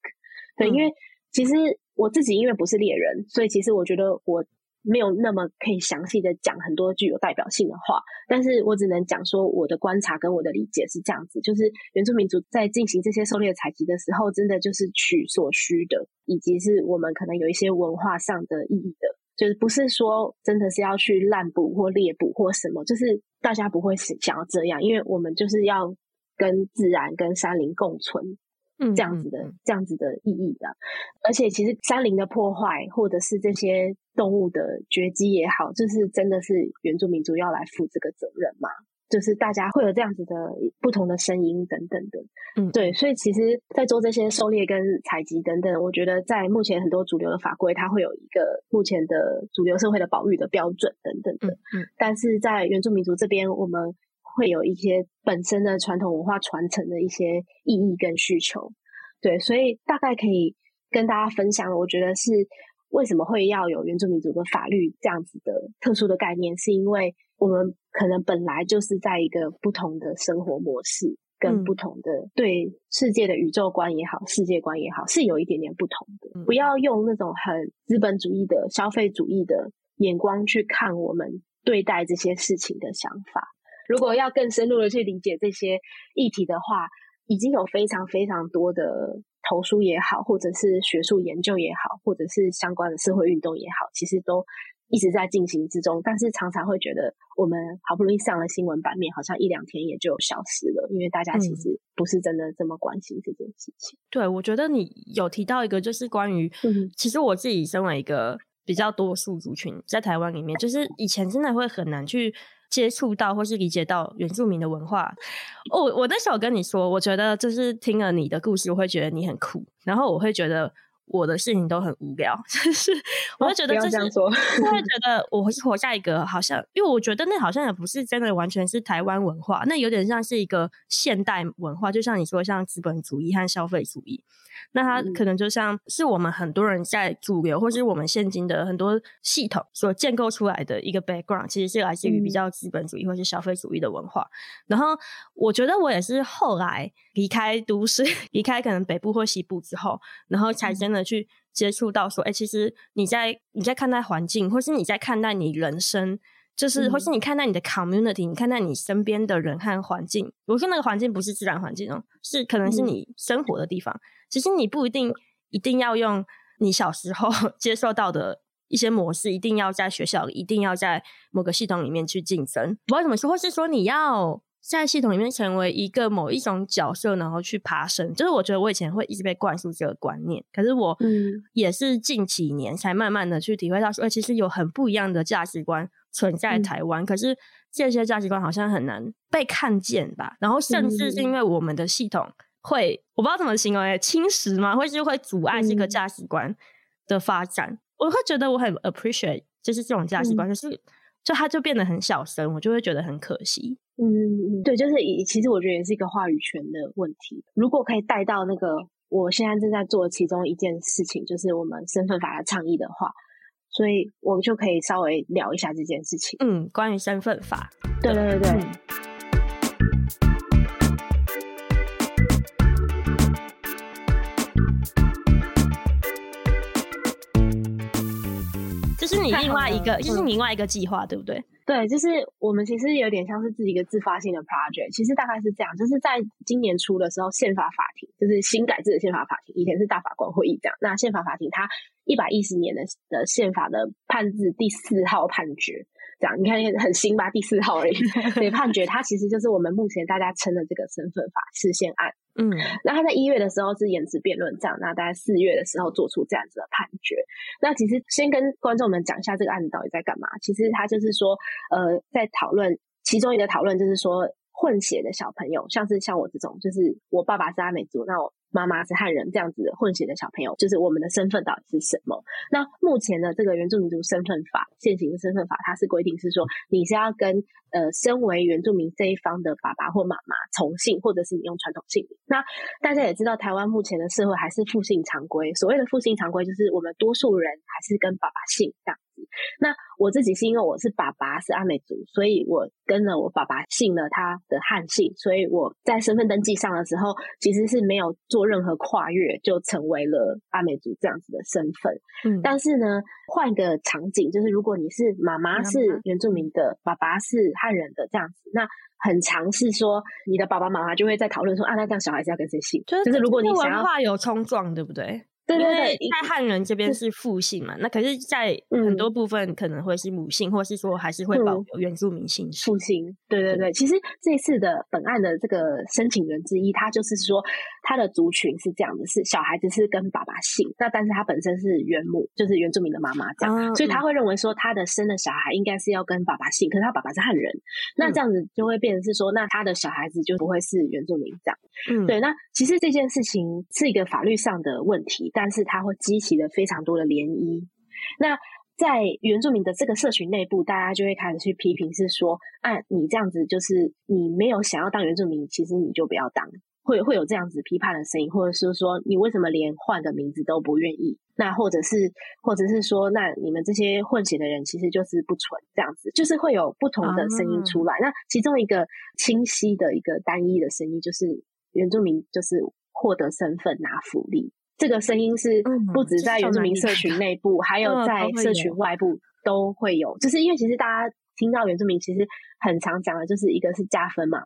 对，嗯，因为其实。我自己因为不是猎人，所以其实我觉得我没有那么可以详细的讲很多具有代表性的话，但是我只能讲说我的观察跟我的理解是这样子，就是原住民族在进行这些狩猎采集的时候，真的就是取所需的，以及是我们可能有一些文化上的意义的，就是不是说真的是要去滥捕或猎捕或什么，就是大家不会想要这样，因为我们就是要跟自然跟山林共存。嗯，这样子的，这样子的意义的，而且其实山林的破坏，或者是这些动物的绝迹也好，就是真的是原住民族要来负这个责任嘛？就是大家会有这样子的不同的声音等等的，嗯，对，所以其实，在做这些狩猎跟采集等等，我觉得在目前很多主流的法规，它会有一个目前的主流社会的保育的标准等等的，嗯，但是在原住民族这边，我们。会有一些本身的传统文化传承的一些意义跟需求，对，所以大概可以跟大家分享。我觉得是为什么会要有原住民族的法律这样子的特殊的概念，是因为我们可能本来就是在一个不同的生活模式，跟不同的对世界的宇宙观也好，世界观也好，是有一点点不同的。不要用那种很资本主义的消费主义的眼光去看我们对待这些事情的想法。如果要更深入的去理解这些议题的话，已经有非常非常多的投书也好，或者是学术研究也好，或者是相关的社会运动也好，其实都一直在进行之中。但是常常会觉得，我们好不容易上了新闻版面，好像一两天也就消失了，因为大家其实不是真的这么关心这件事情。嗯、对，我觉得你有提到一个，就是关于，嗯、其实我自己身为一个比较多数族群在台湾里面，就是以前真的会很难去。接触到或是理解到原住民的文化，哦我那时候跟你说，我觉得就是听了你的故事，我会觉得你很酷，然后我会觉得我的事情都很无聊，[laughs] 就是我会觉得这样说，我会觉得我是活在一个好像，因为我觉得那好像也不是真的完全是台湾文化，那有点像是一个现代文化，就像你说像资本主义和消费主义。那它可能就像是我们很多人在主流，或是我们现今的很多系统所建构出来的一个 background，其实是来自于比较资本主义或是消费主义的文化。然后我觉得我也是后来离开都市，[laughs] 离开可能北部或西部之后，然后才真的去接触到说，哎、欸，其实你在你在看待环境，或是你在看待你人生，就是或是你看待你的 community，你看待你身边的人和环境。我说那个环境不是自然环境哦，是可能是你生活的地方。其实你不一定一定要用你小时候 [laughs] 接受到的一些模式，一定要在学校，一定要在某个系统里面去竞争。不知道怎么说，或是说你要在系统里面成为一个某一种角色，然后去爬升。就是我觉得我以前会一直被灌输这个观念，可是我嗯也是近几年才慢慢的去体会到说，其实有很不一样的价值观存在台湾，嗯、可是这些价值观好像很难被看见吧。然后甚至是因为我们的系统。会，我不知道怎么形容诶，侵蚀吗？或是会阻碍这个价值观的发展？嗯、我会觉得我很 appreciate，就是这种价值观，可、嗯、是就它就变得很小声，我就会觉得很可惜。嗯，对，就是以其实我觉得也是一个话语权的问题。如果可以带到那个我现在正在做其中一件事情，就是我们身份法的倡议的话，所以我就可以稍微聊一下这件事情。嗯，关于身份法，对对对对。嗯是你另外一个，就是你另外一个计划，对不对？对，就是我们其实有点像是自己一个自发性的 project。其实大概是这样，就是在今年初的时候，宪法法庭就是新改制的宪法法庭，以前是大法官会议这样。那宪法法庭它一百一十年的的宪法的判字第四号判决。这样你看很新吧？第四号而已。[laughs] 所以判决它其实就是我们目前大家称的这个身份法释宪案。嗯，那他在一月的时候是延迟辩论这样，那大概四月的时候做出这样子的判决。那其实先跟观众们讲一下这个案子到底在干嘛。其实他就是说，呃，在讨论其中一个讨论就是说混血的小朋友，像是像我这种，就是我爸爸是阿美族，那我。妈妈是汉人，这样子混血的小朋友，就是我们的身份到底是什么？那目前的这个原住民族身份法，现行的身份法，它是规定是说，你是要跟呃身为原住民这一方的爸爸或妈妈从姓，或者是你用传统姓名。那大家也知道，台湾目前的社会还是父姓常规。所谓的父姓常规，就是我们多数人还是跟爸爸姓这样子。那我自己是因为我是爸爸是阿美族，所以我跟了我爸爸姓了他的汉姓，所以我在身份登记上的时候，其实是没有做任何跨越就成为了阿美族这样子的身份。嗯，但是呢，换个场景，就是如果你是妈妈是原住民的，爸爸是汉人的这样子，那很尝试说你的爸爸妈妈就会在讨论说啊，那这样小孩子要跟谁姓？就是如果你想要文化有冲撞，对不对？对对对，在汉人这边是父姓嘛，那可是，在很多部分可能会是母姓，嗯、或是说还是会保留原住民姓氏。父姓。对对对，其实这次的本案的这个申请人之一，他就是说他的族群是这样的，是小孩子是跟爸爸姓，那但是他本身是原母，就是原住民的妈妈这样，嗯、所以他会认为说他的生的小孩应该是要跟爸爸姓，可是他爸爸是汉人，那这样子就会变成是说，那他的小孩子就不会是原住民这样。嗯，对，那其实这件事情是一个法律上的问题。但是它会激起了非常多的涟漪。那在原住民的这个社群内部，大家就会开始去批评，是说，啊，你这样子就是你没有想要当原住民，其实你就不要当，会会有这样子批判的声音，或者是说，你为什么连换个名字都不愿意？那或者是，或者是说，那你们这些混血的人其实就是不纯，这样子，就是会有不同的声音出来。那其中一个清晰的一个单一的声音，就是原住民就是获得身份拿福利。这个声音是不止在原住民社群内部，嗯、还有在社群外部都会有。就是因为其实大家听到原住民，其实很常讲的就是一个是加分嘛，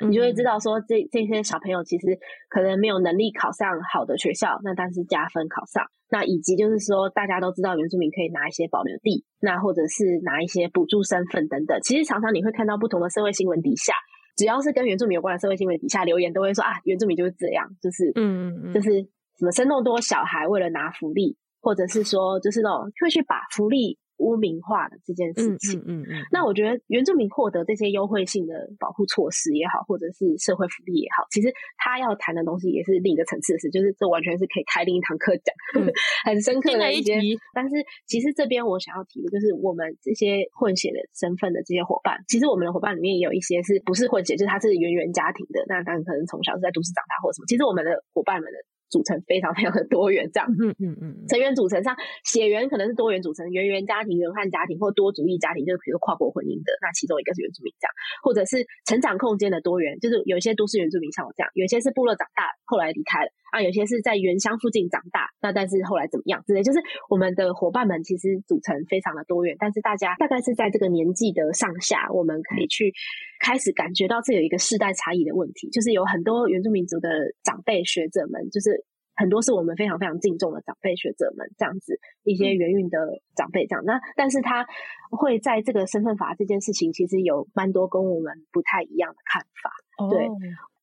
嗯、你就会知道说这这些小朋友其实可能没有能力考上好的学校，那但是加分考上。那以及就是说大家都知道原住民可以拿一些保留地，那或者是拿一些补助身份等等。其实常常你会看到不同的社会新闻底下，只要是跟原住民有关的社会新闻底下留言，都会说啊，原住民就是这样，就是嗯嗯，就是。什么生那么多小孩为了拿福利，或者是说就是那种会去把福利污名化的这件事情，嗯嗯，那我觉得原住民获得这些优惠性的保护措施也好，或者是社会福利也好，其实他要谈的东西也是另一个层次的事，就是这完全是可以开另一堂课讲，嗯、[laughs] 很深刻的一些。一但是其实这边我想要提的就是，我们这些混血的身份的这些伙伴，其实我们的伙伴里面也有一些是不是混血，就是他是原原家庭的，那当然可能从小是在都市长大或者什么。其实我们的伙伴们的。组成非常非常的多元，这样，嗯嗯嗯，成员组成上，血缘可能是多元组成，原原家庭、原汉家庭或多族裔家庭，就是比如说跨国婚姻的，那其中一个是原住民这样，或者是成长空间的多元，就是有一些都市原住民像我这样，有些是部落长大后来离开了啊，有些是在原乡附近长大，那但是后来怎么样之类，就是我们的伙伴们其实组成非常的多元，但是大家大概是在这个年纪的上下，我们可以去开始感觉到这有一个世代差异的问题，就是有很多原住民族的长辈学者们，就是。很多是我们非常非常敬重的长辈学者们，这样子一些原运的长辈这样。那但是他会在这个身份法这件事情，其实有蛮多跟我们不太一样的看法。Oh. 对，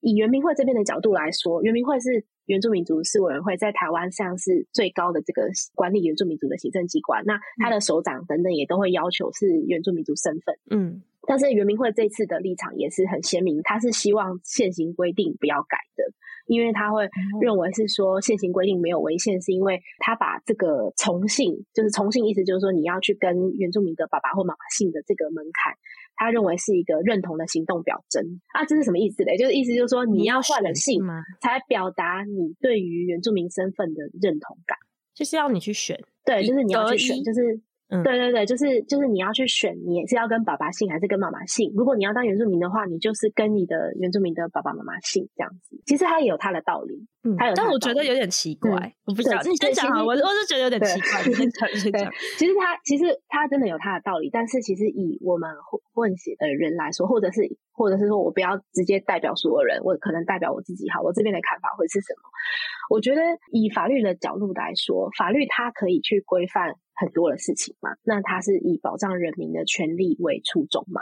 以原民会这边的角度来说，原民会是原住民族事委员会在台湾上是最高的这个管理原住民族的行政机关。那他的首长等等也都会要求是原住民族身份。嗯，但是原民会这次的立场也是很鲜明，他是希望现行规定不要改的。因为他会认为是说现行规定没有违宪，是因为他把这个从姓，就是从姓意思就是说你要去跟原住民的爸爸或妈妈姓的这个门槛，他认为是一个认同的行动表征啊，这是什么意思嘞？就是意思就是说你要换了姓吗，才表达你对于原住民身份的认同感，就是要你去选，对，就是你要去选，就是。嗯、对对对，就是就是你要去选，你也是要跟爸爸姓还是跟妈妈姓？如果你要当原住民的话，你就是跟你的原住民的爸爸妈妈姓这样子。其实他也有他的道理，嗯，他有，但我觉得有点奇怪，嗯、我不知道。你先讲啊，我我是觉得有点奇怪。对先讲，先讲。其实他其实他真的有他的道理，但是其实以我们混混血的人来说，或者是或者是说我不要直接代表所有人，我可能代表我自己哈，我这边的看法会是什么？我觉得以法律的角度来说，法律它可以去规范。很多的事情嘛，那它是以保障人民的权利为初衷嘛。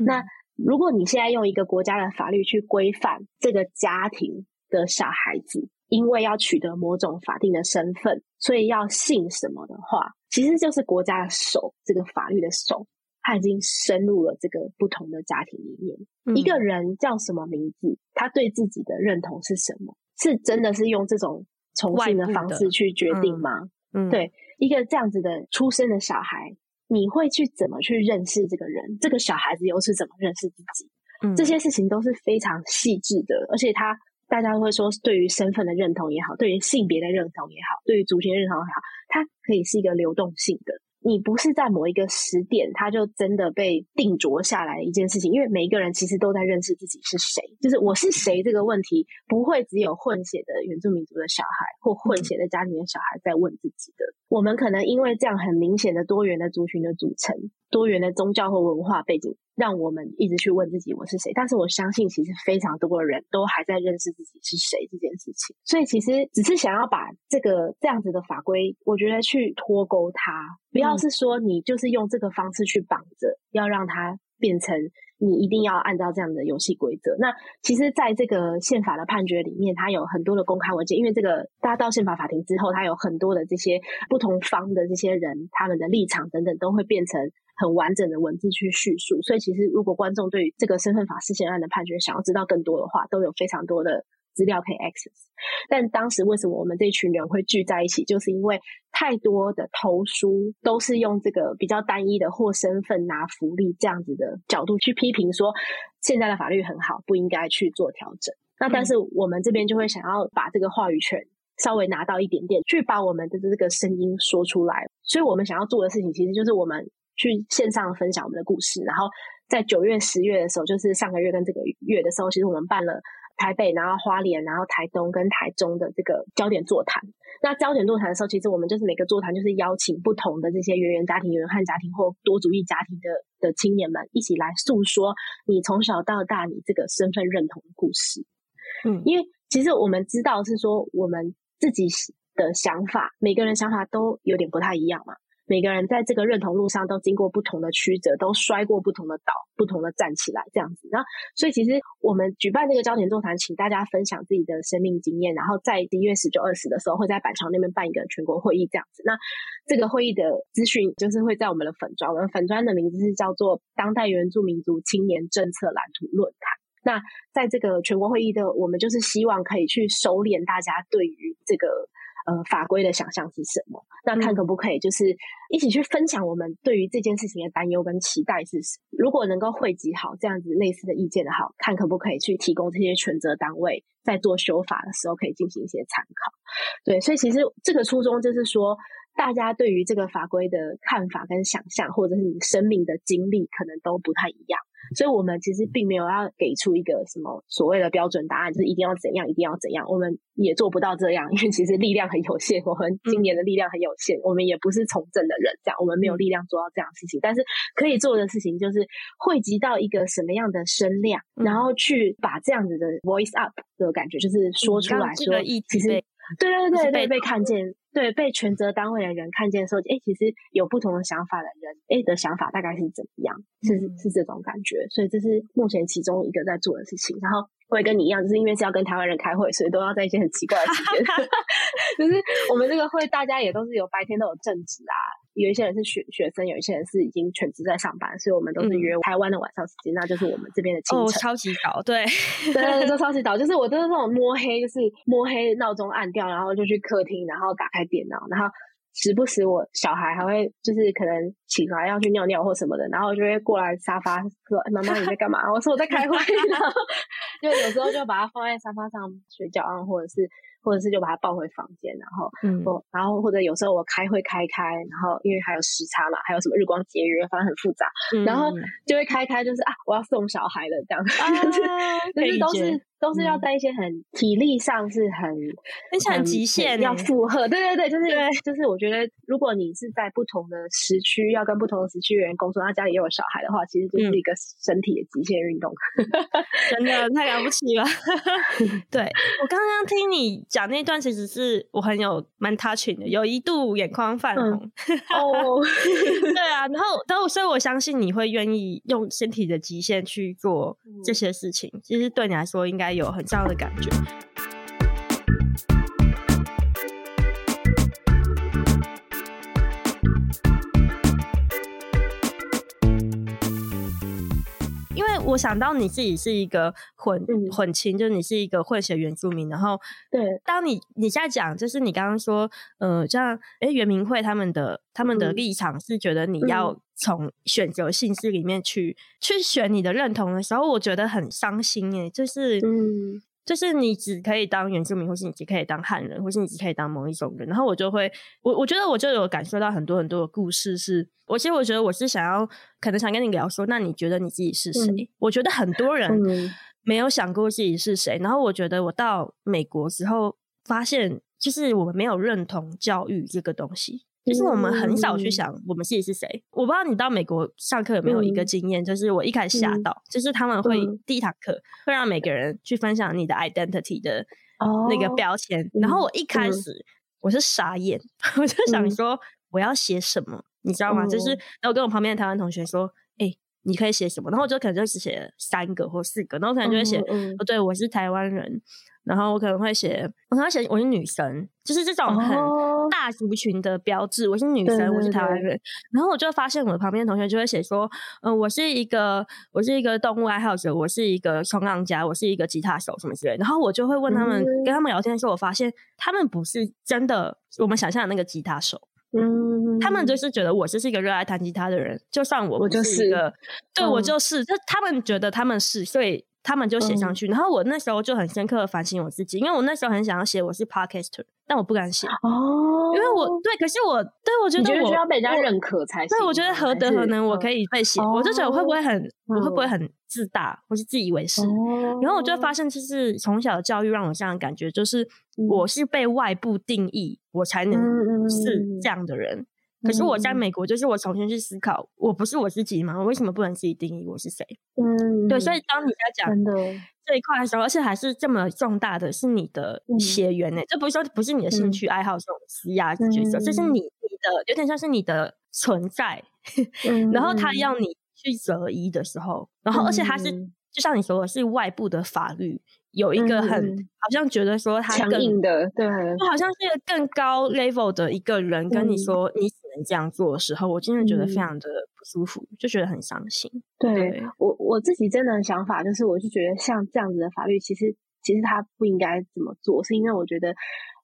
嗯、那如果你现在用一个国家的法律去规范这个家庭的小孩子，因为要取得某种法定的身份，所以要姓什么的话，其实就是国家的手，这个法律的手，它已经深入了这个不同的家庭里面。嗯、一个人叫什么名字，他对自己的认同是什么？是真的是用这种从姓的方式去决定吗？嗯，嗯对。一个这样子的出生的小孩，你会去怎么去认识这个人？这个小孩子又是怎么认识自己？嗯，这些事情都是非常细致的，而且他大家都会说，对于身份的认同也好，对于性别的认同也好，对于族群认同也好，它可以是一个流动性的。你不是在某一个时点，他就真的被定着下来一件事情。因为每一个人其实都在认识自己是谁，就是我是谁这个问题，不会只有混血的原住民族的小孩或混血的家庭的小孩在问自己的。我们可能因为这样很明显的多元的族群的组成，多元的宗教或文化背景。让我们一直去问自己我是谁，但是我相信其实非常多的人都还在认识自己是谁这件事情。所以其实只是想要把这个这样子的法规，我觉得去脱钩它，不要是说你就是用这个方式去绑着，要让它变成你一定要按照这样的游戏规则。那其实在这个宪法的判决里面，它有很多的公开文件，因为这个大家到宪法法庭之后，它有很多的这些不同方的这些人，他们的立场等等都会变成。很完整的文字去叙述，所以其实如果观众对于这个身份法事件案的判决想要知道更多的话，都有非常多的资料可以 access。但当时为什么我们这群人会聚在一起，就是因为太多的投书都是用这个比较单一的或身份拿福利这样子的角度去批评说，现在的法律很好，不应该去做调整。那但是我们这边就会想要把这个话语权稍微拿到一点点，去把我们的这个声音说出来。所以我们想要做的事情，其实就是我们。去线上分享我们的故事，然后在九月、十月的时候，就是上个月跟这个月的时候，其实我们办了台北、然后花莲、然后台东跟台中的这个焦点座谈。那焦点座谈的时候，其实我们就是每个座谈就是邀请不同的这些原原家庭、原原汉家庭或多族裔家庭的的青年们一起来诉说你从小到大你这个身份认同的故事。嗯，因为其实我们知道是说我们自己的想法，每个人想法都有点不太一样嘛。每个人在这个认同路上都经过不同的曲折，都摔过不同的倒，不同的站起来，这样子。那所以其实我们举办这个焦点座谈，请大家分享自己的生命经验，然后在一月十九、二十的时候，会在板桥那边办一个全国会议，这样子。那这个会议的资讯就是会在我们的粉专，我们粉专的名字是叫做“当代原住民族青年政策蓝图论坛”。那在这个全国会议的，我们就是希望可以去收敛大家对于这个。呃，法规的想象是什么？那看可不可以就是一起去分享我们对于这件事情的担忧跟期待是什么？如果能够汇集好这样子类似的意见的话，看可不可以去提供这些权责单位在做修法的时候可以进行一些参考。对，所以其实这个初衷就是说，大家对于这个法规的看法跟想象，或者是你生命的经历，可能都不太一样。所以，我们其实并没有要给出一个什么所谓的标准答案，就是一定要怎样，一定要怎样。我们也做不到这样，因为其实力量很有限，我们今年的力量很有限，我们也不是从政的人，这样我们没有力量做到这样的事情。但是可以做的事情，就是汇集到一个什么样的声量，然后去把这样子的 voice up 的感觉，就是说出来说，其实对对对对，被看见。对，被权责单位的人看见的时候，哎，其实有不同的想法的人，哎的想法大概是怎么样？是是这种感觉，所以这是目前其中一个在做的事情。然后我也跟你一样，就是因为是要跟台湾人开会，所以都要在一些很奇怪的时间。[laughs] 就是我们这个会，大家也都是有白天都有正职啊。有一些人是学学生，有一些人是已经全职在上班，所以我们都是约台湾的晚上时间，嗯、那就是我们这边的清晨。哦，超级早，对，对，对，都超级早。就是我都是那种摸黑，就是摸黑闹钟按掉，然后就去客厅，然后打开电脑，然后时不时我小孩还会就是可能起来要去尿尿或什么的，然后就会过来沙发说：“妈妈你在干嘛？”我说：“我在开会。”然后 [laughs] 就有时候就把它放在沙发上睡觉啊，或者是。或者是就把他抱回房间，然后，嗯，然后或者有时候我开会开开，然后因为还有时差嘛，还有什么日光节约，反正很复杂，嗯、然后就会开开，就是啊，我要送小孩了这样，[laughs] 就是、啊、就是都是都是要在一些很体力上是很很极限要负荷，对对对，就是对就是我觉得如果你是在不同的时区要跟不同的时区的人工作，他家里又有小孩的话，其实就是一个身体的极限运动，嗯、真的太了不起了。[laughs] 对我刚刚听你。讲那段其实是我很有蛮 touching 的，有一度眼眶泛红。嗯、哦，[laughs] 对啊，然后，然后，所以我相信你会愿意用身体的极限去做这些事情，嗯、其实对你来说应该有很像的感觉。我想到你自己是一个混、嗯、混青，就是你是一个混血原住民。然后，对，当你你在讲，就是你刚刚说，呃，像哎，袁明慧他们的他们的立场是觉得你要从选择性氏里面去、嗯、去选你的认同的时候，我觉得很伤心哎，就是，嗯，就是你只可以当原住民，或是你只可以当汉人，或是你只可以当某一种人。然后我就会，我我觉得我就有感受到很多很多的故事是，是我其实我觉得我是想要，可能想跟你聊说，那你觉得你自己是谁？嗯、我觉得很多人没有想过自己是谁。然后我觉得我到美国之后，发现就是我们没有认同教育这个东西。就是我们很少去想我们自己是谁。我不知道你到美国上课有没有一个经验，就是我一开始吓到，就是他们会第一堂课会让每个人去分享你的 identity 的那个标签，然后我一开始我是傻眼，[laughs] 我就想说我要写什么，你知道吗？就是然后我跟我旁边的台湾同学说，哎，你可以写什么？然后我就可能就只写三个或四个，然后可能就会写，哦，对，我是台湾人。然后我可能会写，我可能会写我是女生，就是这种很大族群的标志。我是女生，我是台湾人。然后我就发现我的旁边的同学就会写说，嗯、呃，我是一个，我是一个动物爱好者，我是一个冲浪家，我是一个吉他手什么之类。然后我就会问他们，嗯、跟他们聊天的时候，我发现他们不是真的我们想象的那个吉他手。嗯，他们就是觉得我就是一个热爱弹吉他的人，就算我不是一个，我就是、对、嗯、我就是，就他们觉得他们是，所以。他们就写上去，嗯、然后我那时候就很深刻的反省我自己，因为我那时候很想要写我是 podcaster，但我不敢写。哦，因为我对，可是我对我觉得我觉得需要被人家认可才行，对，我觉得何德何能我可以被写，我就觉得我会不会很，我会不会很自大，或是自以为是？哦、然后我就发现，就是从小的教育让我这样的感觉，就是我是被外部定义，我才能是这样的人。可是我在美国，就是我重新去思考，我不是我自己吗？我为什么不能自己定义我是谁？嗯，对。所以当你在讲这一块的时候，而且还是这么重大的，是你的血缘呢？这不是说不是你的兴趣爱好这种施压角色，这是你你的有点像是你的存在。然后他要你去择一的时候，然后而且他是就像你说的是外部的法律。有一个很好像觉得说他更强硬的，对，好像是一个更高 level 的一个人跟你说你这样做的时候，我真的觉得非常的不舒服，就觉得很伤心。对，我我自己真的想法就是，我就觉得像这样子的法律，其实其实他不应该这么做，是因为我觉得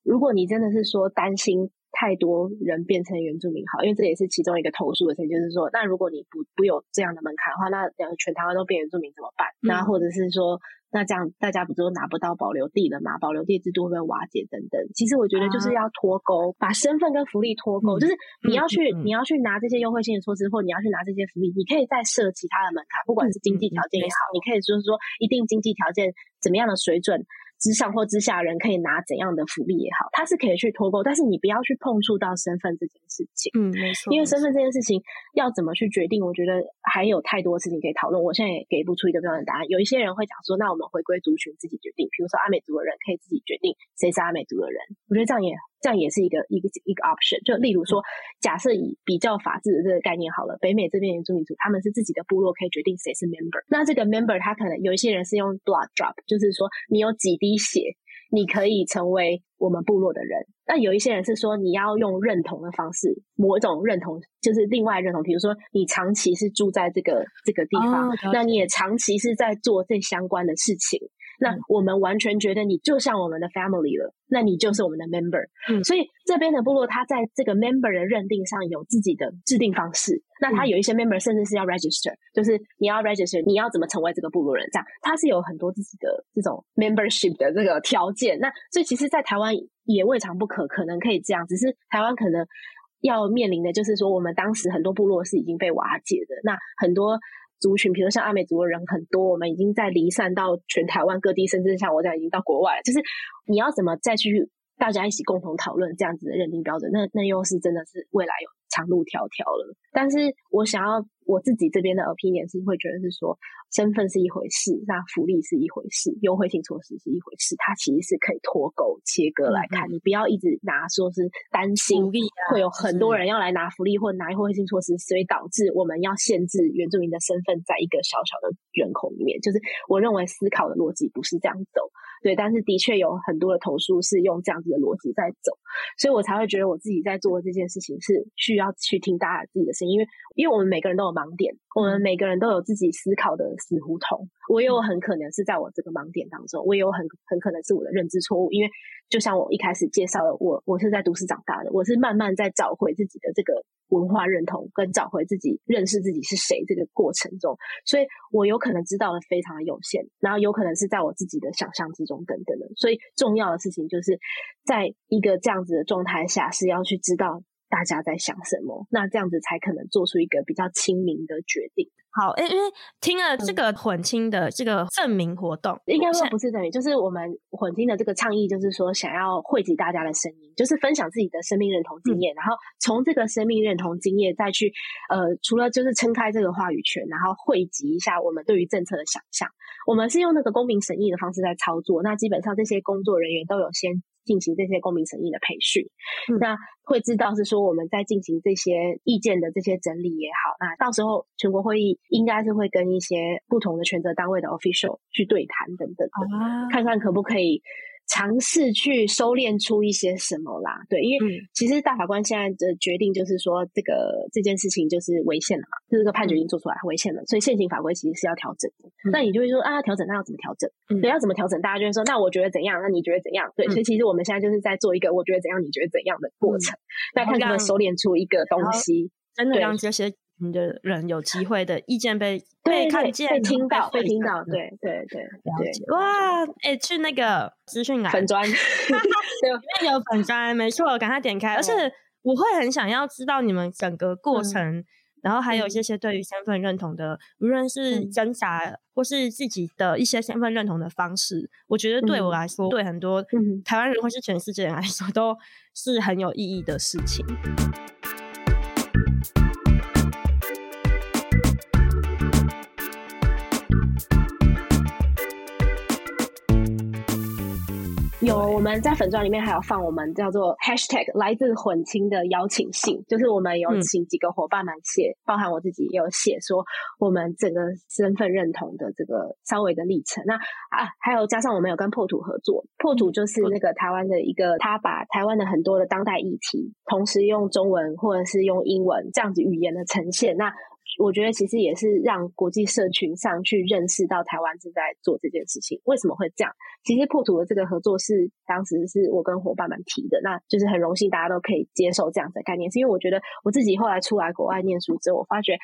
如果你真的是说担心太多人变成原住民，好，因为这也是其中一个投诉的事情，就是说，那如果你不不有这样的门槛的话，那两个全台湾都变原住民怎么办？那或者是说。那这样大家不就拿不到保留地了吗？保留地制度会不会瓦解等等？其实我觉得就是要脱钩，啊、把身份跟福利脱钩。嗯、就是你要去，嗯、你要去拿这些优惠性的措施，或你要去拿这些福利，你可以再设其他的门槛，不管是经济条件也好，嗯、你可以就是说一定经济条件怎么样的水准。之上或之下人可以拿怎样的福利也好，他是可以去脱钩，但是你不要去碰触到身份这件事情。嗯，没错。因为身份这件事情要怎么去决定，我觉得还有太多事情可以讨论。我现在也给不出一个标准答案。有一些人会讲说，那我们回归族群自己决定，比如说阿美族的人可以自己决定谁是阿美族的人。我觉得这样也。这样也是一个一个一个 option，就例如说，假设以比较法治的这个概念好了，北美这边原住民族他们是自己的部落可以决定谁是 member，那这个 member 他可能有一些人是用 blood drop，就是说你有几滴血，你可以成为我们部落的人。那有一些人是说你要用认同的方式，某一种认同就是另外认同，比如说你长期是住在这个这个地方，哦、那你也长期是在做这相关的事情。那我们完全觉得你就像我们的 family 了，那你就是我们的 member。嗯，所以这边的部落，他在这个 member 的认定上有自己的制定方式。那他有一些 member 甚至是要 register，就是你要 register，你要怎么成为这个部落人，这样他是有很多自己的这种 membership 的这个条件。那所以其实，在台湾也未尝不可，可能可以这样，只是台湾可能要面临的就是说，我们当时很多部落是已经被瓦解的，那很多。族群，比如像阿美族的人很多，我们已经在离散到全台湾各地，甚至像我这样已经到国外了。就是你要怎么再去大家一起共同讨论这样子的认定标准，那那又是真的是未来有长路迢迢了。但是我想要。我自己这边的 opinion 是会觉得是说，身份是一回事，那福利是一回事，优惠性措施是一回事，它其实是可以脱钩切割来看。嗯、你不要一直拿说是担心会有很多人要来拿福利或拿优惠性措施，所以导致我们要限制原住民的身份在一个小小的人口里面。就是我认为思考的逻辑不是这样走。对，但是的确有很多的投诉是用这样子的逻辑在走，所以我才会觉得我自己在做的这件事情是需要去听大家自己的声音，因为因为我们每个人都有盲点，我们每个人都有自己思考的死胡同。我也有很可能是在我这个盲点当中，我也有很很可能是我的认知错误，因为就像我一开始介绍的，我我是在都市长大的，我是慢慢在找回自己的这个文化认同跟找回自己认识自己是谁这个过程中，所以我有可能知道的非常的有限，然后有可能是在我自己的想象之中等等的。所以重要的事情就是在一个这样子的状态下，是要去知道大家在想什么，那这样子才可能做出一个比较亲民的决定。好，因为听了这个混清的这个证明活动，应该说不是证明，就是我们混清的这个倡议，就是说想要汇集大家的声音，就是分享自己的生命认同经验，嗯、然后从这个生命认同经验再去，呃，除了就是撑开这个话语权，然后汇集一下我们对于政策的想象。我们是用那个公民审议的方式在操作，那基本上这些工作人员都有先。进行这些公民审议的培训，嗯，那会知道是说我们在进行这些意见的这些整理也好，那到时候全国会议应该是会跟一些不同的权责单位的 official 去对谈等等的，啊，看看可不可以。尝试去收敛出一些什么啦，对，因为其实大法官现在的决定就是说，这个这件事情就是违宪了嘛，就是这个判决已经做出来，违宪了，所以现行法规其实是要调整的。嗯、那你就会说啊，调整那要怎么调整？嗯、对，要怎么调整？大家就会说，那我觉得怎样？那你觉得怎样？对，所以其实我们现在就是在做一个我觉得怎样，你觉得怎样的过程，那、嗯、看能不能收敛出一个东西，真的让这些。你的人有机会的意见被被看见、被听到、被听到，对对对，了解哇！哎、欸，去那个资讯栏粉砖，[laughs] 里面有粉砖，没错，赶快点开。而且我会很想要知道你们整个过程，嗯、然后还有这些对于身份认同的，无论是挣扎或是自己的一些身份认同的方式，我觉得对我来说，嗯、对很多台湾人或是全世界人来说，都是很有意义的事情。们在粉钻里面还有放我们叫做 hashtag 来自混青的邀请信，就是我们有请几个伙伴们写，嗯、包含我自己也有写说我们整个身份认同的这个稍微的历程。那啊，还有加上我们有跟破土合作，破土就是那个台湾的一个，他把台湾的很多的当代议题，同时用中文或者是用英文这样子语言的呈现。那我觉得其实也是让国际社群上去认识到台湾正在做这件事情。为什么会这样？其实破土的这个合作是当时是我跟伙伴们提的，那就是很荣幸大家都可以接受这样子的概念，是因为我觉得我自己后来出来国外念书之后，我发觉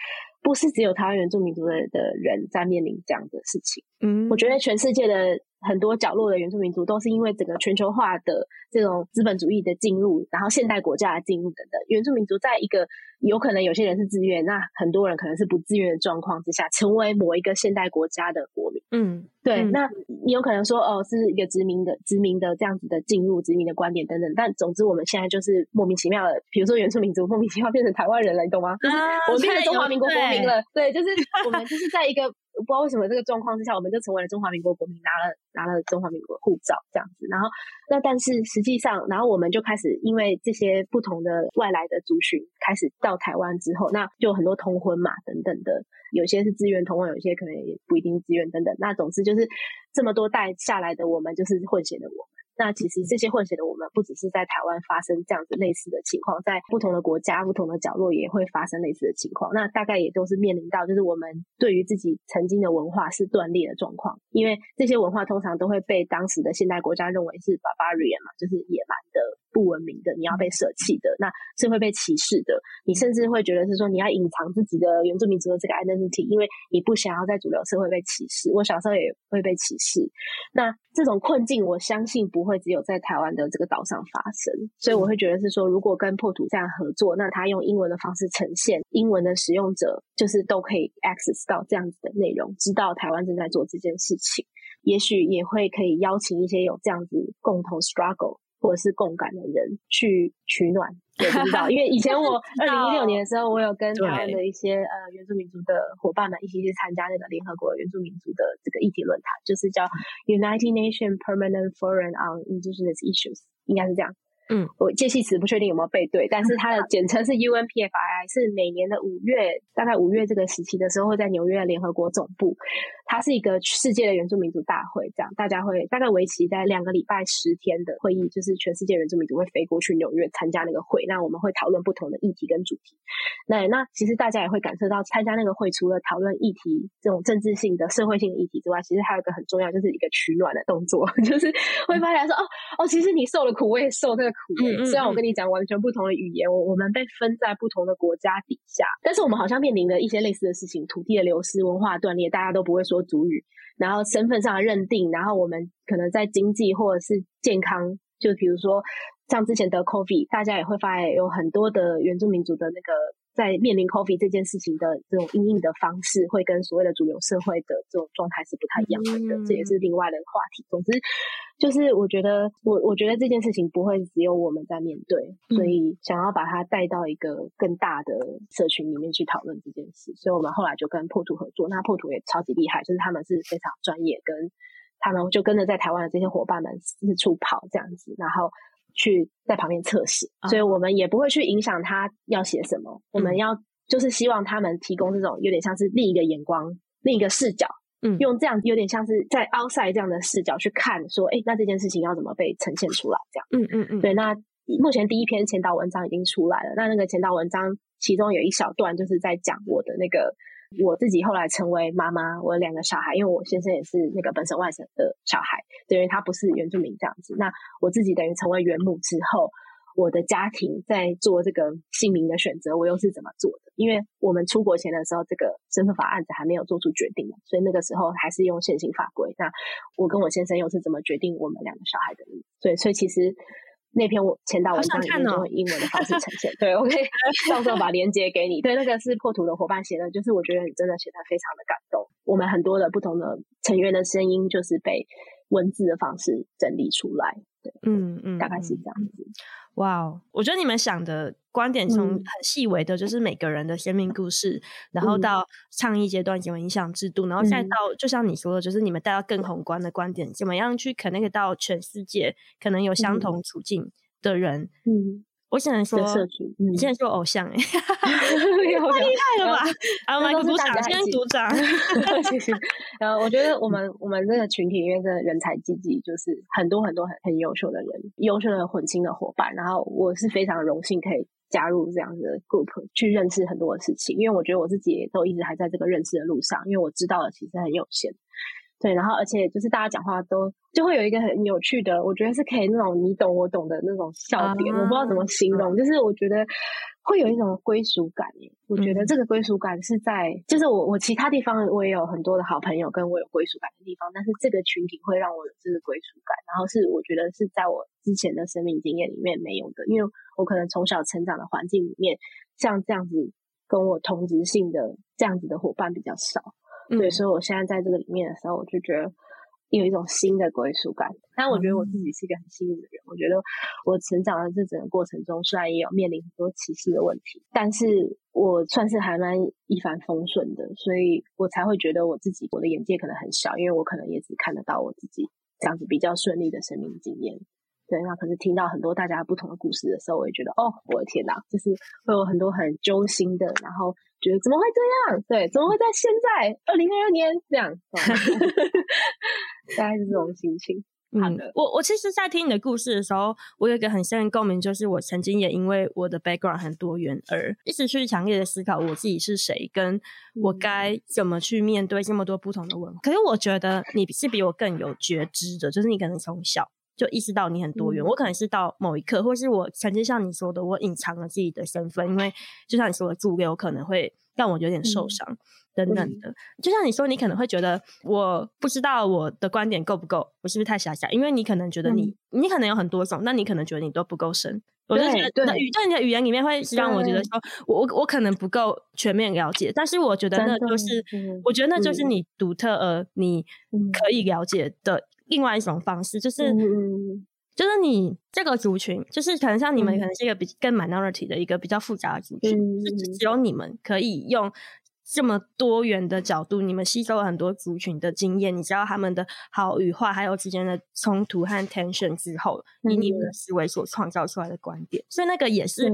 不是只有台湾原住民族的的人在面临这样的事情。嗯，我觉得全世界的。很多角落的原住民族都是因为整个全球化的这种资本主义的进入，然后现代国家的进入等等，原住民族在一个有可能有些人是自愿，那很多人可能是不自愿的状况之下，成为某一个现代国家的国民。嗯，对。嗯、那你有可能说哦，是一个殖民的殖民的这样子的进入，殖民的观点等等。但总之，我们现在就是莫名其妙的，比如说原住民族莫名其妙变成台湾人了，你懂吗？啊、我们变成中华民国国民了。对，对，就是 [laughs] 我们就是在一个。不知道为什么这个状况之下，我们就成为了中华民国国民，拿了拿了中华民国护照这样子。然后，那但是实际上，然后我们就开始因为这些不同的外来的族群开始到台湾之后，那就很多通婚嘛等等的，有些是自愿通婚，有些可能也不一定自愿等等。那总之就是这么多代下来的我们，就是混血的我们。那其实这些混血的我们，不只是在台湾发生这样子类似的情况，在不同的国家、不同的角落也会发生类似的情况。那大概也都是面临到，就是我们对于自己曾经的文化是断裂的状况，因为这些文化通常都会被当时的现代国家认为是 barbarian 嘛，就是野蛮的。不文明的，你要被舍弃的，那是会被歧视的。你甚至会觉得是说，你要隐藏自己的原住民族的这个 identity，因为你不想要在主流社会被歧视。我小时候也会被歧视。那这种困境，我相信不会只有在台湾的这个岛上发生。所以我会觉得是说，如果跟破土这样合作，那他用英文的方式呈现，英文的使用者就是都可以 access 到这样子的内容，知道台湾正在做这件事情。也许也会可以邀请一些有这样子共同 struggle。或者是共感的人去取暖，也不知道，[laughs] 因为以前我二零一六年的时候，我有跟台湾的一些呃原住民族的伙伴们一起去参加那个联合国原住民族的这个议题论坛，就是叫 United Nations Permanent Forum on Indigenous Issues，应该是这样。嗯，我介系词不确定有没有背对，但是它的简称是 UNPFII，是每年的五月，大概五月这个时期的时候会在纽约的联合国总部，它是一个世界的原住民族大会，这样大家会大概为期在两个礼拜十天的会议，就是全世界原住民族会飞过去纽约参加那个会，那我们会讨论不同的议题跟主题。那那其实大家也会感受到参加那个会，除了讨论议题这种政治性的、社会性的议题之外，其实还有一个很重要，就是一个取暖的动作，[laughs] 就是会发现说哦哦，其实你受了苦，我也受那个。苦、欸。嗯嗯嗯，虽然我跟你讲完全不同的语言，我我们被分在不同的国家底下，但是我们好像面临了一些类似的事情：土地的流失、文化断裂，大家都不会说主语，然后身份上的认定，然后我们可能在经济或者是健康，就比如说像之前得 COVID，大家也会发现有很多的原住民族的那个。在面临 COVID 这件事情的这种因应的方式，会跟所谓的主流社会的这种状态是不太一样的，嗯、这也是另外的话题。总之，就是我觉得，我我觉得这件事情不会只有我们在面对，嗯、所以想要把它带到一个更大的社群里面去讨论这件事。所以我们后来就跟破土合作，那破土也超级厉害，就是他们是非常专业，跟他们就跟着在台湾的这些伙伴们四处跑这样子，然后。去在旁边测试，所以我们也不会去影响他要写什么。嗯、我们要就是希望他们提供这种有点像是另一个眼光、另一个视角，嗯，用这样有点像是在 outside 这样的视角去看，说，哎，那这件事情要怎么被呈现出来？这样，嗯嗯嗯，对。那目前第一篇前导文章已经出来了，那那个前导文章其中有一小段就是在讲我的那个。我自己后来成为妈妈，我有两个小孩，因为我先生也是那个本省外省的小孩，等于他不是原住民这样子。那我自己等于成为原母之后，我的家庭在做这个姓名的选择，我又是怎么做的？因为我们出国前的时候，这个身份法案子还没有做出决定嘛，所以那个时候还是用现行法规。那我跟我先生又是怎么决定我们两个小孩的名字？所以，所以其实。那篇我前导文章里面就用英文的方式呈现，[laughs] 对，我可以到时候把链接给你。对，那个是破土的伙伴写的，就是我觉得你真的写的非常的感动。我们很多的不同的成员的声音，就是被文字的方式整理出来。对，嗯嗯，大概是这样子。哇哦，我觉得你们想的观点从很细微的，就是每个人的生命故事，嗯、然后到倡议阶段怎么影响制度，嗯、然后再到就像你说的，就是你们带到更宏观的观点，怎么样去 connect 到全世界可能有相同处境的人。嗯。我只能说，你现在是我偶像哎，[laughs] [laughs] 太厉害了吧！[laughs] 啊，我们鼓掌，先鼓掌，谢谢。然后我觉得我们我们这个群体里面真的人才济济，就是很多很多很很优秀的人，优秀的混青的伙伴。然后我是非常荣幸可以加入这样子的 group，去认识很多的事情。因为我觉得我自己也都一直还在这个认识的路上，因为我知道的其实很有限。对，然后而且就是大家讲话都就会有一个很有趣的，我觉得是可以那种你懂我懂的那种笑点，我不知道怎么形容，就是我觉得会有一种归属感耶。我觉得这个归属感是在，就是我我其他地方我也有很多的好朋友跟我有归属感的地方，但是这个群体会让我有这个归属感，然后是我觉得是在我之前的生命经验里面没有的，因为我可能从小成长的环境里面，像这样子跟我同质性的这样子的伙伴比较少。对，所以我现在在这个里面的时候，我就觉得有一种新的归属感。但我觉得我自己是一个很幸运的人。我觉得我成长的这整个过程中，虽然也有面临很多歧视的问题，但是我算是还蛮一帆风顺的，所以我才会觉得我自己我的眼界可能很小，因为我可能也只看得到我自己这样子比较顺利的生命经验。对，那可是听到很多大家不同的故事的时候，我也觉得，哦，我的天哪，就是会有很多很揪心的，然后觉得怎么会这样？对，怎么会在现在二零二二年这样？[laughs] 大概是这种心情。好的，我我其实，在听你的故事的时候，我有一个很深的共鸣，就是我曾经也因为我的 background 很多元，而一直去强烈的思考我自己是谁，跟我该怎么去面对这么多不同的文化。可是我觉得你是比我更有觉知的，就是你可能从小。就意识到你很多元，嗯、我可能是到某一刻，或是我曾经像你说的，我隐藏了自己的身份，因为就像你说的，主流可能会让我有点受伤、嗯、等等的。就像你说，你可能会觉得我不知道我的观点够不够，我是不是太狭窄？因为你可能觉得你，嗯、你可能有很多种，那你可能觉得你都不够深。我就觉得，语在你的语言里面会让我觉得说，我我我可能不够全面了解，但是我觉得那就是，嗯、我觉得那就是你独特而你可以了解的。另外一种方式就是，嗯、就是你这个族群，就是可能像你们，可能是一个比更 minority 的一个比较复杂的族群，嗯、就只有你们可以用这么多元的角度，你们吸收了很多族群的经验，你知道他们的好与坏，还有之间的冲突和 tension 之后，以你们的思维所创造出来的观点，所以那个也是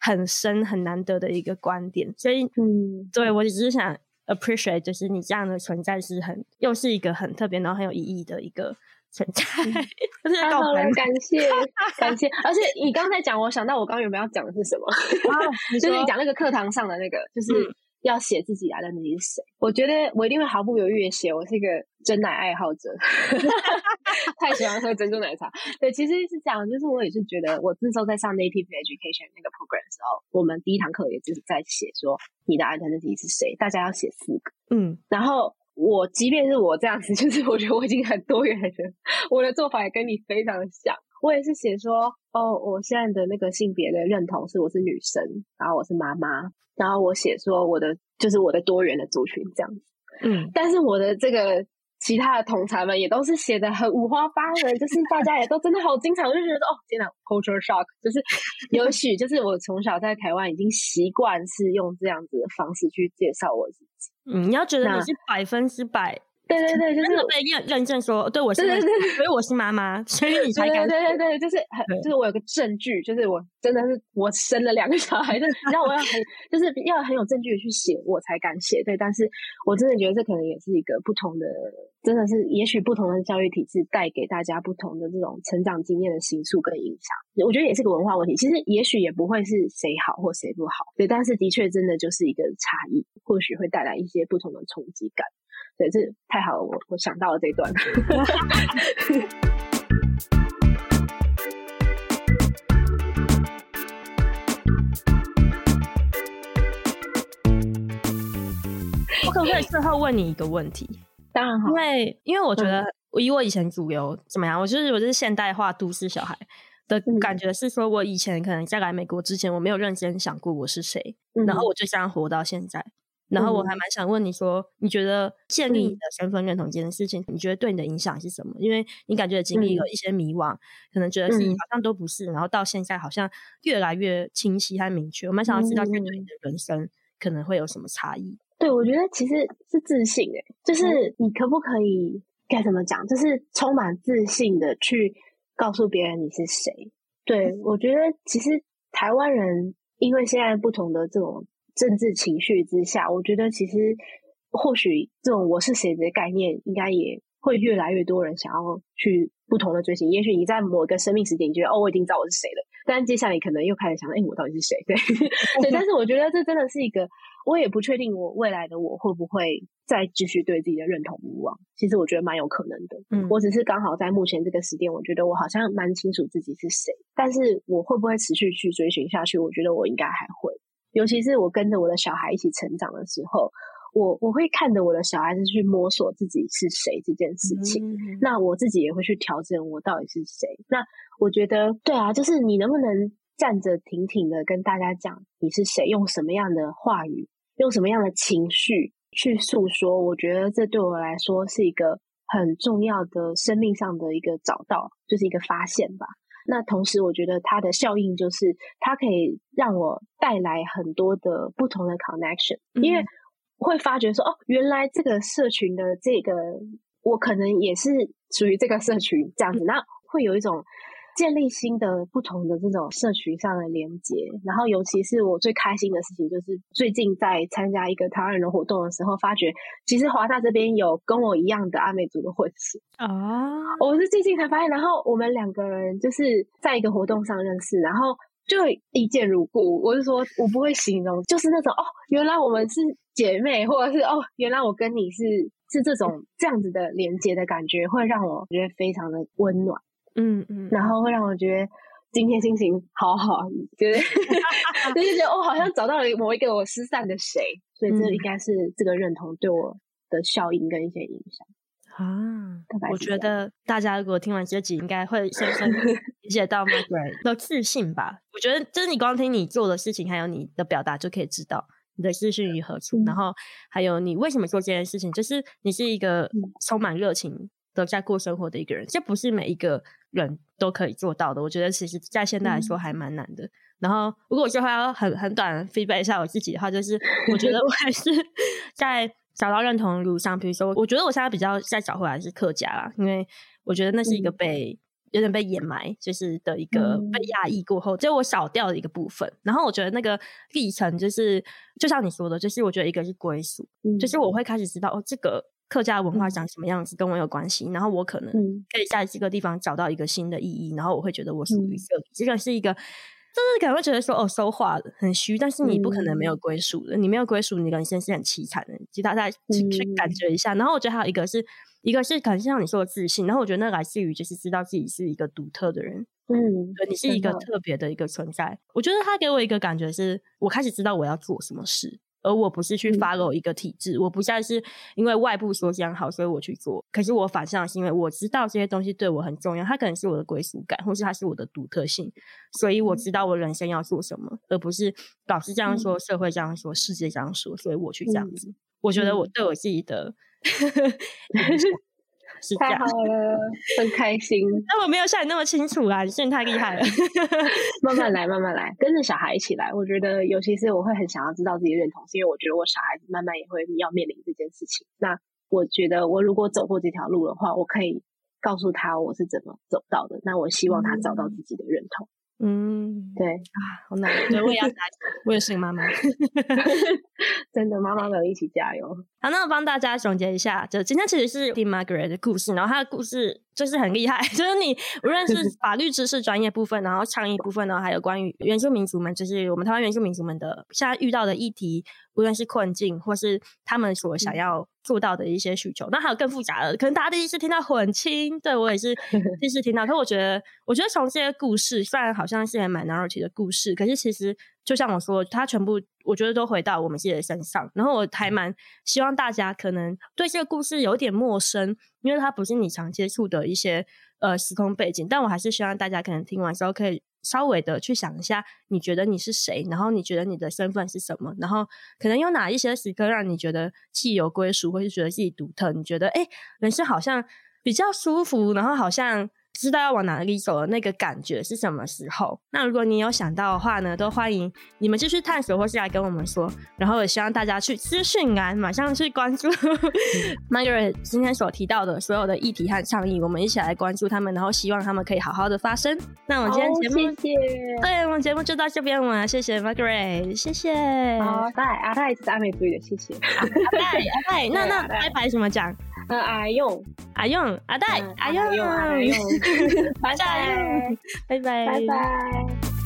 很深很难得的一个观点。所以，嗯，对我只是想。Appreciate 就是你这样的存在是很又是一个很特别然后很有意义的一个存在，[laughs] 太好了，感谢 [laughs] 感谢。而且你刚才讲，我想到我刚刚有没有要讲的是什么？[laughs] 就是你讲那个课堂上的那个，就是要写自己啊，那你是谁？我觉得我一定会毫不犹豫的写，我是一个珍奶爱好者，[laughs] 太喜欢喝珍珠奶茶。对，其实是这样，就是我也是觉得，我那时候在上 Native Education 那个 program 的时候，我们第一堂课也就是在写说你的 identity 是谁，大家要写四个，嗯，然后我即便是我这样子，就是我觉得我已经很多元了，我的做法也跟你非常的像，我也是写说，哦，我现在的那个性别的认同是我是女生，然后我是妈妈。然后我写说我的就是我的多元的族群这样子，嗯，但是我的这个其他的同侪们也都是写的很五花八门，就是大家也都真的好经常，我就觉得哦，天哪，culture shock，就是也许就是我从小在台湾已经习惯是用这样子的方式去介绍我自己，嗯，你要觉得你是百分之百。对对对，就是被认认证说，对我是，对对对，所以我是妈妈，所以你才敢。对对对，就是很，就是我有个证据，就是我真的是我生了两个小孩，就是让我要很，就是要很有证据的去写，我才敢写。对，但是我真的觉得这可能也是一个不同的，真的是也许不同的教育体制带给大家不同的这种成长经验的形塑跟影响。我觉得也是个文化问题。其实也许也不会是谁好或谁不好，对，但是的确真的就是一个差异，或许会带来一些不同的冲击感。对，这太好了，我我想到了这一段。[laughs] 我可不可以最后问你一个问题？当然好，因为因为我觉得，以我以前主流怎么样，我就是我就是现代化都市小孩的感觉是说，我以前可能在来美国之前，我没有认真想过我是谁，嗯、然后我就这样活到现在。然后我还蛮想问你说，你觉得建立你的身份认同这件事情，你觉得对你的影响是什么？因为你感觉经历有一些迷惘，可能觉得是好像都不是，然后到现在好像越来越清晰和明确。我蛮想要知道，对你的人生可能会有什么差异？对，我觉得其实是自信诶，就是你可不可以该怎么讲？就是充满自信的去告诉别人你是谁？对，我觉得其实台湾人因为现在不同的这种。政治情绪之下，我觉得其实或许这种“我是谁”的概念，应该也会越来越多人想要去不同的追寻。也许你在某一个生命时点，你觉得哦，我已经知道我是谁了，但接下来你可能又开始想，哎，我到底是谁？[laughs] 对对。但是我觉得这真的是一个，我也不确定我未来的我会不会再继续对自己的认同无望。其实我觉得蛮有可能的。嗯，我只是刚好在目前这个时点，我觉得我好像蛮清楚自己是谁。但是我会不会持续去追寻下去？我觉得我应该还会。尤其是我跟着我的小孩一起成长的时候，我我会看着我的小孩子去摸索自己是谁这件事情。那我自己也会去调整我到底是谁。那我觉得，对啊，就是你能不能站着挺挺的跟大家讲你是谁，用什么样的话语，用什么样的情绪去诉说？我觉得这对我来说是一个很重要的生命上的一个找到，就是一个发现吧。那同时，我觉得它的效应就是，它可以让我带来很多的不同的 connection，嗯，因为会发觉说，哦，原来这个社群的这个，我可能也是属于这个社群这样子，那会有一种。建立新的不同的这种社群上的连接，然后尤其是我最开心的事情，就是最近在参加一个台湾人的活动的时候，发觉其实华大这边有跟我一样的阿美族的混血啊，我是最近才发现，然后我们两个人就是在一个活动上认识，然后就一见如故。我是说我不会形容，就是那种哦，原来我们是姐妹，或者是哦，原来我跟你是是这种这样子的连接的感觉，会让我觉得非常的温暖。嗯嗯，然后会让我觉得今天心情好好，就是 [laughs] 就是觉得我好像找到了某一个我失散的谁，所以这应该是这个认同对我的效应跟一些影响啊。我觉得大家如果听完这集，应该会深深 [laughs] 理解到 Margaret 的自信吧。我觉得就是你光听你做的事情，还有你的表达，就可以知道你的自信于何处，嗯，然后还有你为什么做这件事情，就是你是一个充满热情的在过生活的一个人，这不是每一个人都可以做到的。我觉得其实，在现在来说还蛮难的。嗯、然后，如果我最后要很很短 feedback 一下我自己的话，就是我觉得我还是 [laughs] 在找到认同的路上。比如说，我觉得我现在比较在找回来是客家啦，因为我觉得那是一个被、嗯、有点被掩埋，就是的一个被压抑过后，就我少掉的一个部分。然后，我觉得那个历程就是，就像你说的，就是我觉得一个是归属、嗯，就是我会开始知道哦，这个。客家文化长什么样子跟我有关系，嗯，然后我可能可以在这个地方找到一个新的意义，然后我会觉得我属于这里，嗯，这个是一个就是可能会觉得说，哦，说话很虚，但是你不可能没有归属的，嗯、你没有归属，你人生是很凄惨的。其实大家去去感觉一下，嗯、然后我觉得还有一个是，一个是可能像你说的自信，然后我觉得那来自于就是知道自己是一个独特的人，嗯，对，你是一个特别的一个存在。嗯、我觉得他给我一个感觉是，我开始知道我要做什么事。而我不是去 follow 一个体制，嗯、我不像是因为外部说这样好，所以我去做。可是我反向是因为我知道这些东西对我很重要，它可能是我的归属感，或是它是我的独特性，所以我知道我人生要做什么，嗯、而不是老师这样说，嗯、社会这样说，世界这样说，所以我去这样子。嗯、我觉得我对我自己的。太好了，很开心。那我没有像你那么清楚啊，你真的太厉害了。[laughs] 慢慢来，慢慢来，跟着小孩一起来。我觉得，尤其是我会很想要知道自己认同，是因为我觉得我小孩子慢慢也会要面临这件事情。那我觉得，我如果走过这条路的话，我可以告诉他我是怎么走到的。那我希望他找到自己的认同。嗯，对啊，好难。对，我也要加油，我也是个妈妈。[laughs] 真的，妈妈们一起加油。好，那我帮大家总结一下，就今天其实是听 Margaret 的故事，然后她的故事就是很厉害，[laughs] 就是你无论是 [laughs] 法律知识专业部分，然后倡议部分，然后还有关于原住民族们，就是我们台湾原住民族们的现在遇到的议题，无论是困境或是他们所想要做到的一些需求，嗯、那还有更复杂的，可能大家第一次听到混清，对我也是 [laughs] 第一次听到，可我觉得，我觉得从这些故事，虽然好像是很 minority 的故事，可是其实。就像我说，他全部我觉得都回到我们自己的身上。然后我还蛮希望大家可能对这个故事有点陌生，因为它不是你常接触的一些呃时空背景。但我还是希望大家可能听完之后可以稍微的去想一下，你觉得你是谁？然后你觉得你的身份是什么？然后可能有哪一些时刻让你觉得既有归属，或是觉得自己独特？你觉得哎，人生好像比较舒服，然后好像。知道要往哪里走的那个感觉是什么时候？那如果你有想到的话呢，都欢迎你们继续探索，或是来跟我们说。然后也希望大家去资讯栏马上去关注 [laughs] Margaret 今天所提到的所有的议题和倡议，我们一起来关注他们，然后希望他们可以好好的发声。那我们今天节目，谢谢。对，我们节目就到这边了，谢谢 Margaret，谢谢。好，拜，阿泰是阿美族的，谢谢。阿泰，阿泰，[laughs] 那那拜拜怎么讲？呃，阿用，阿用，阿代，阿用，阿用，阿用，[laughs] 拜拜，拜拜，拜拜。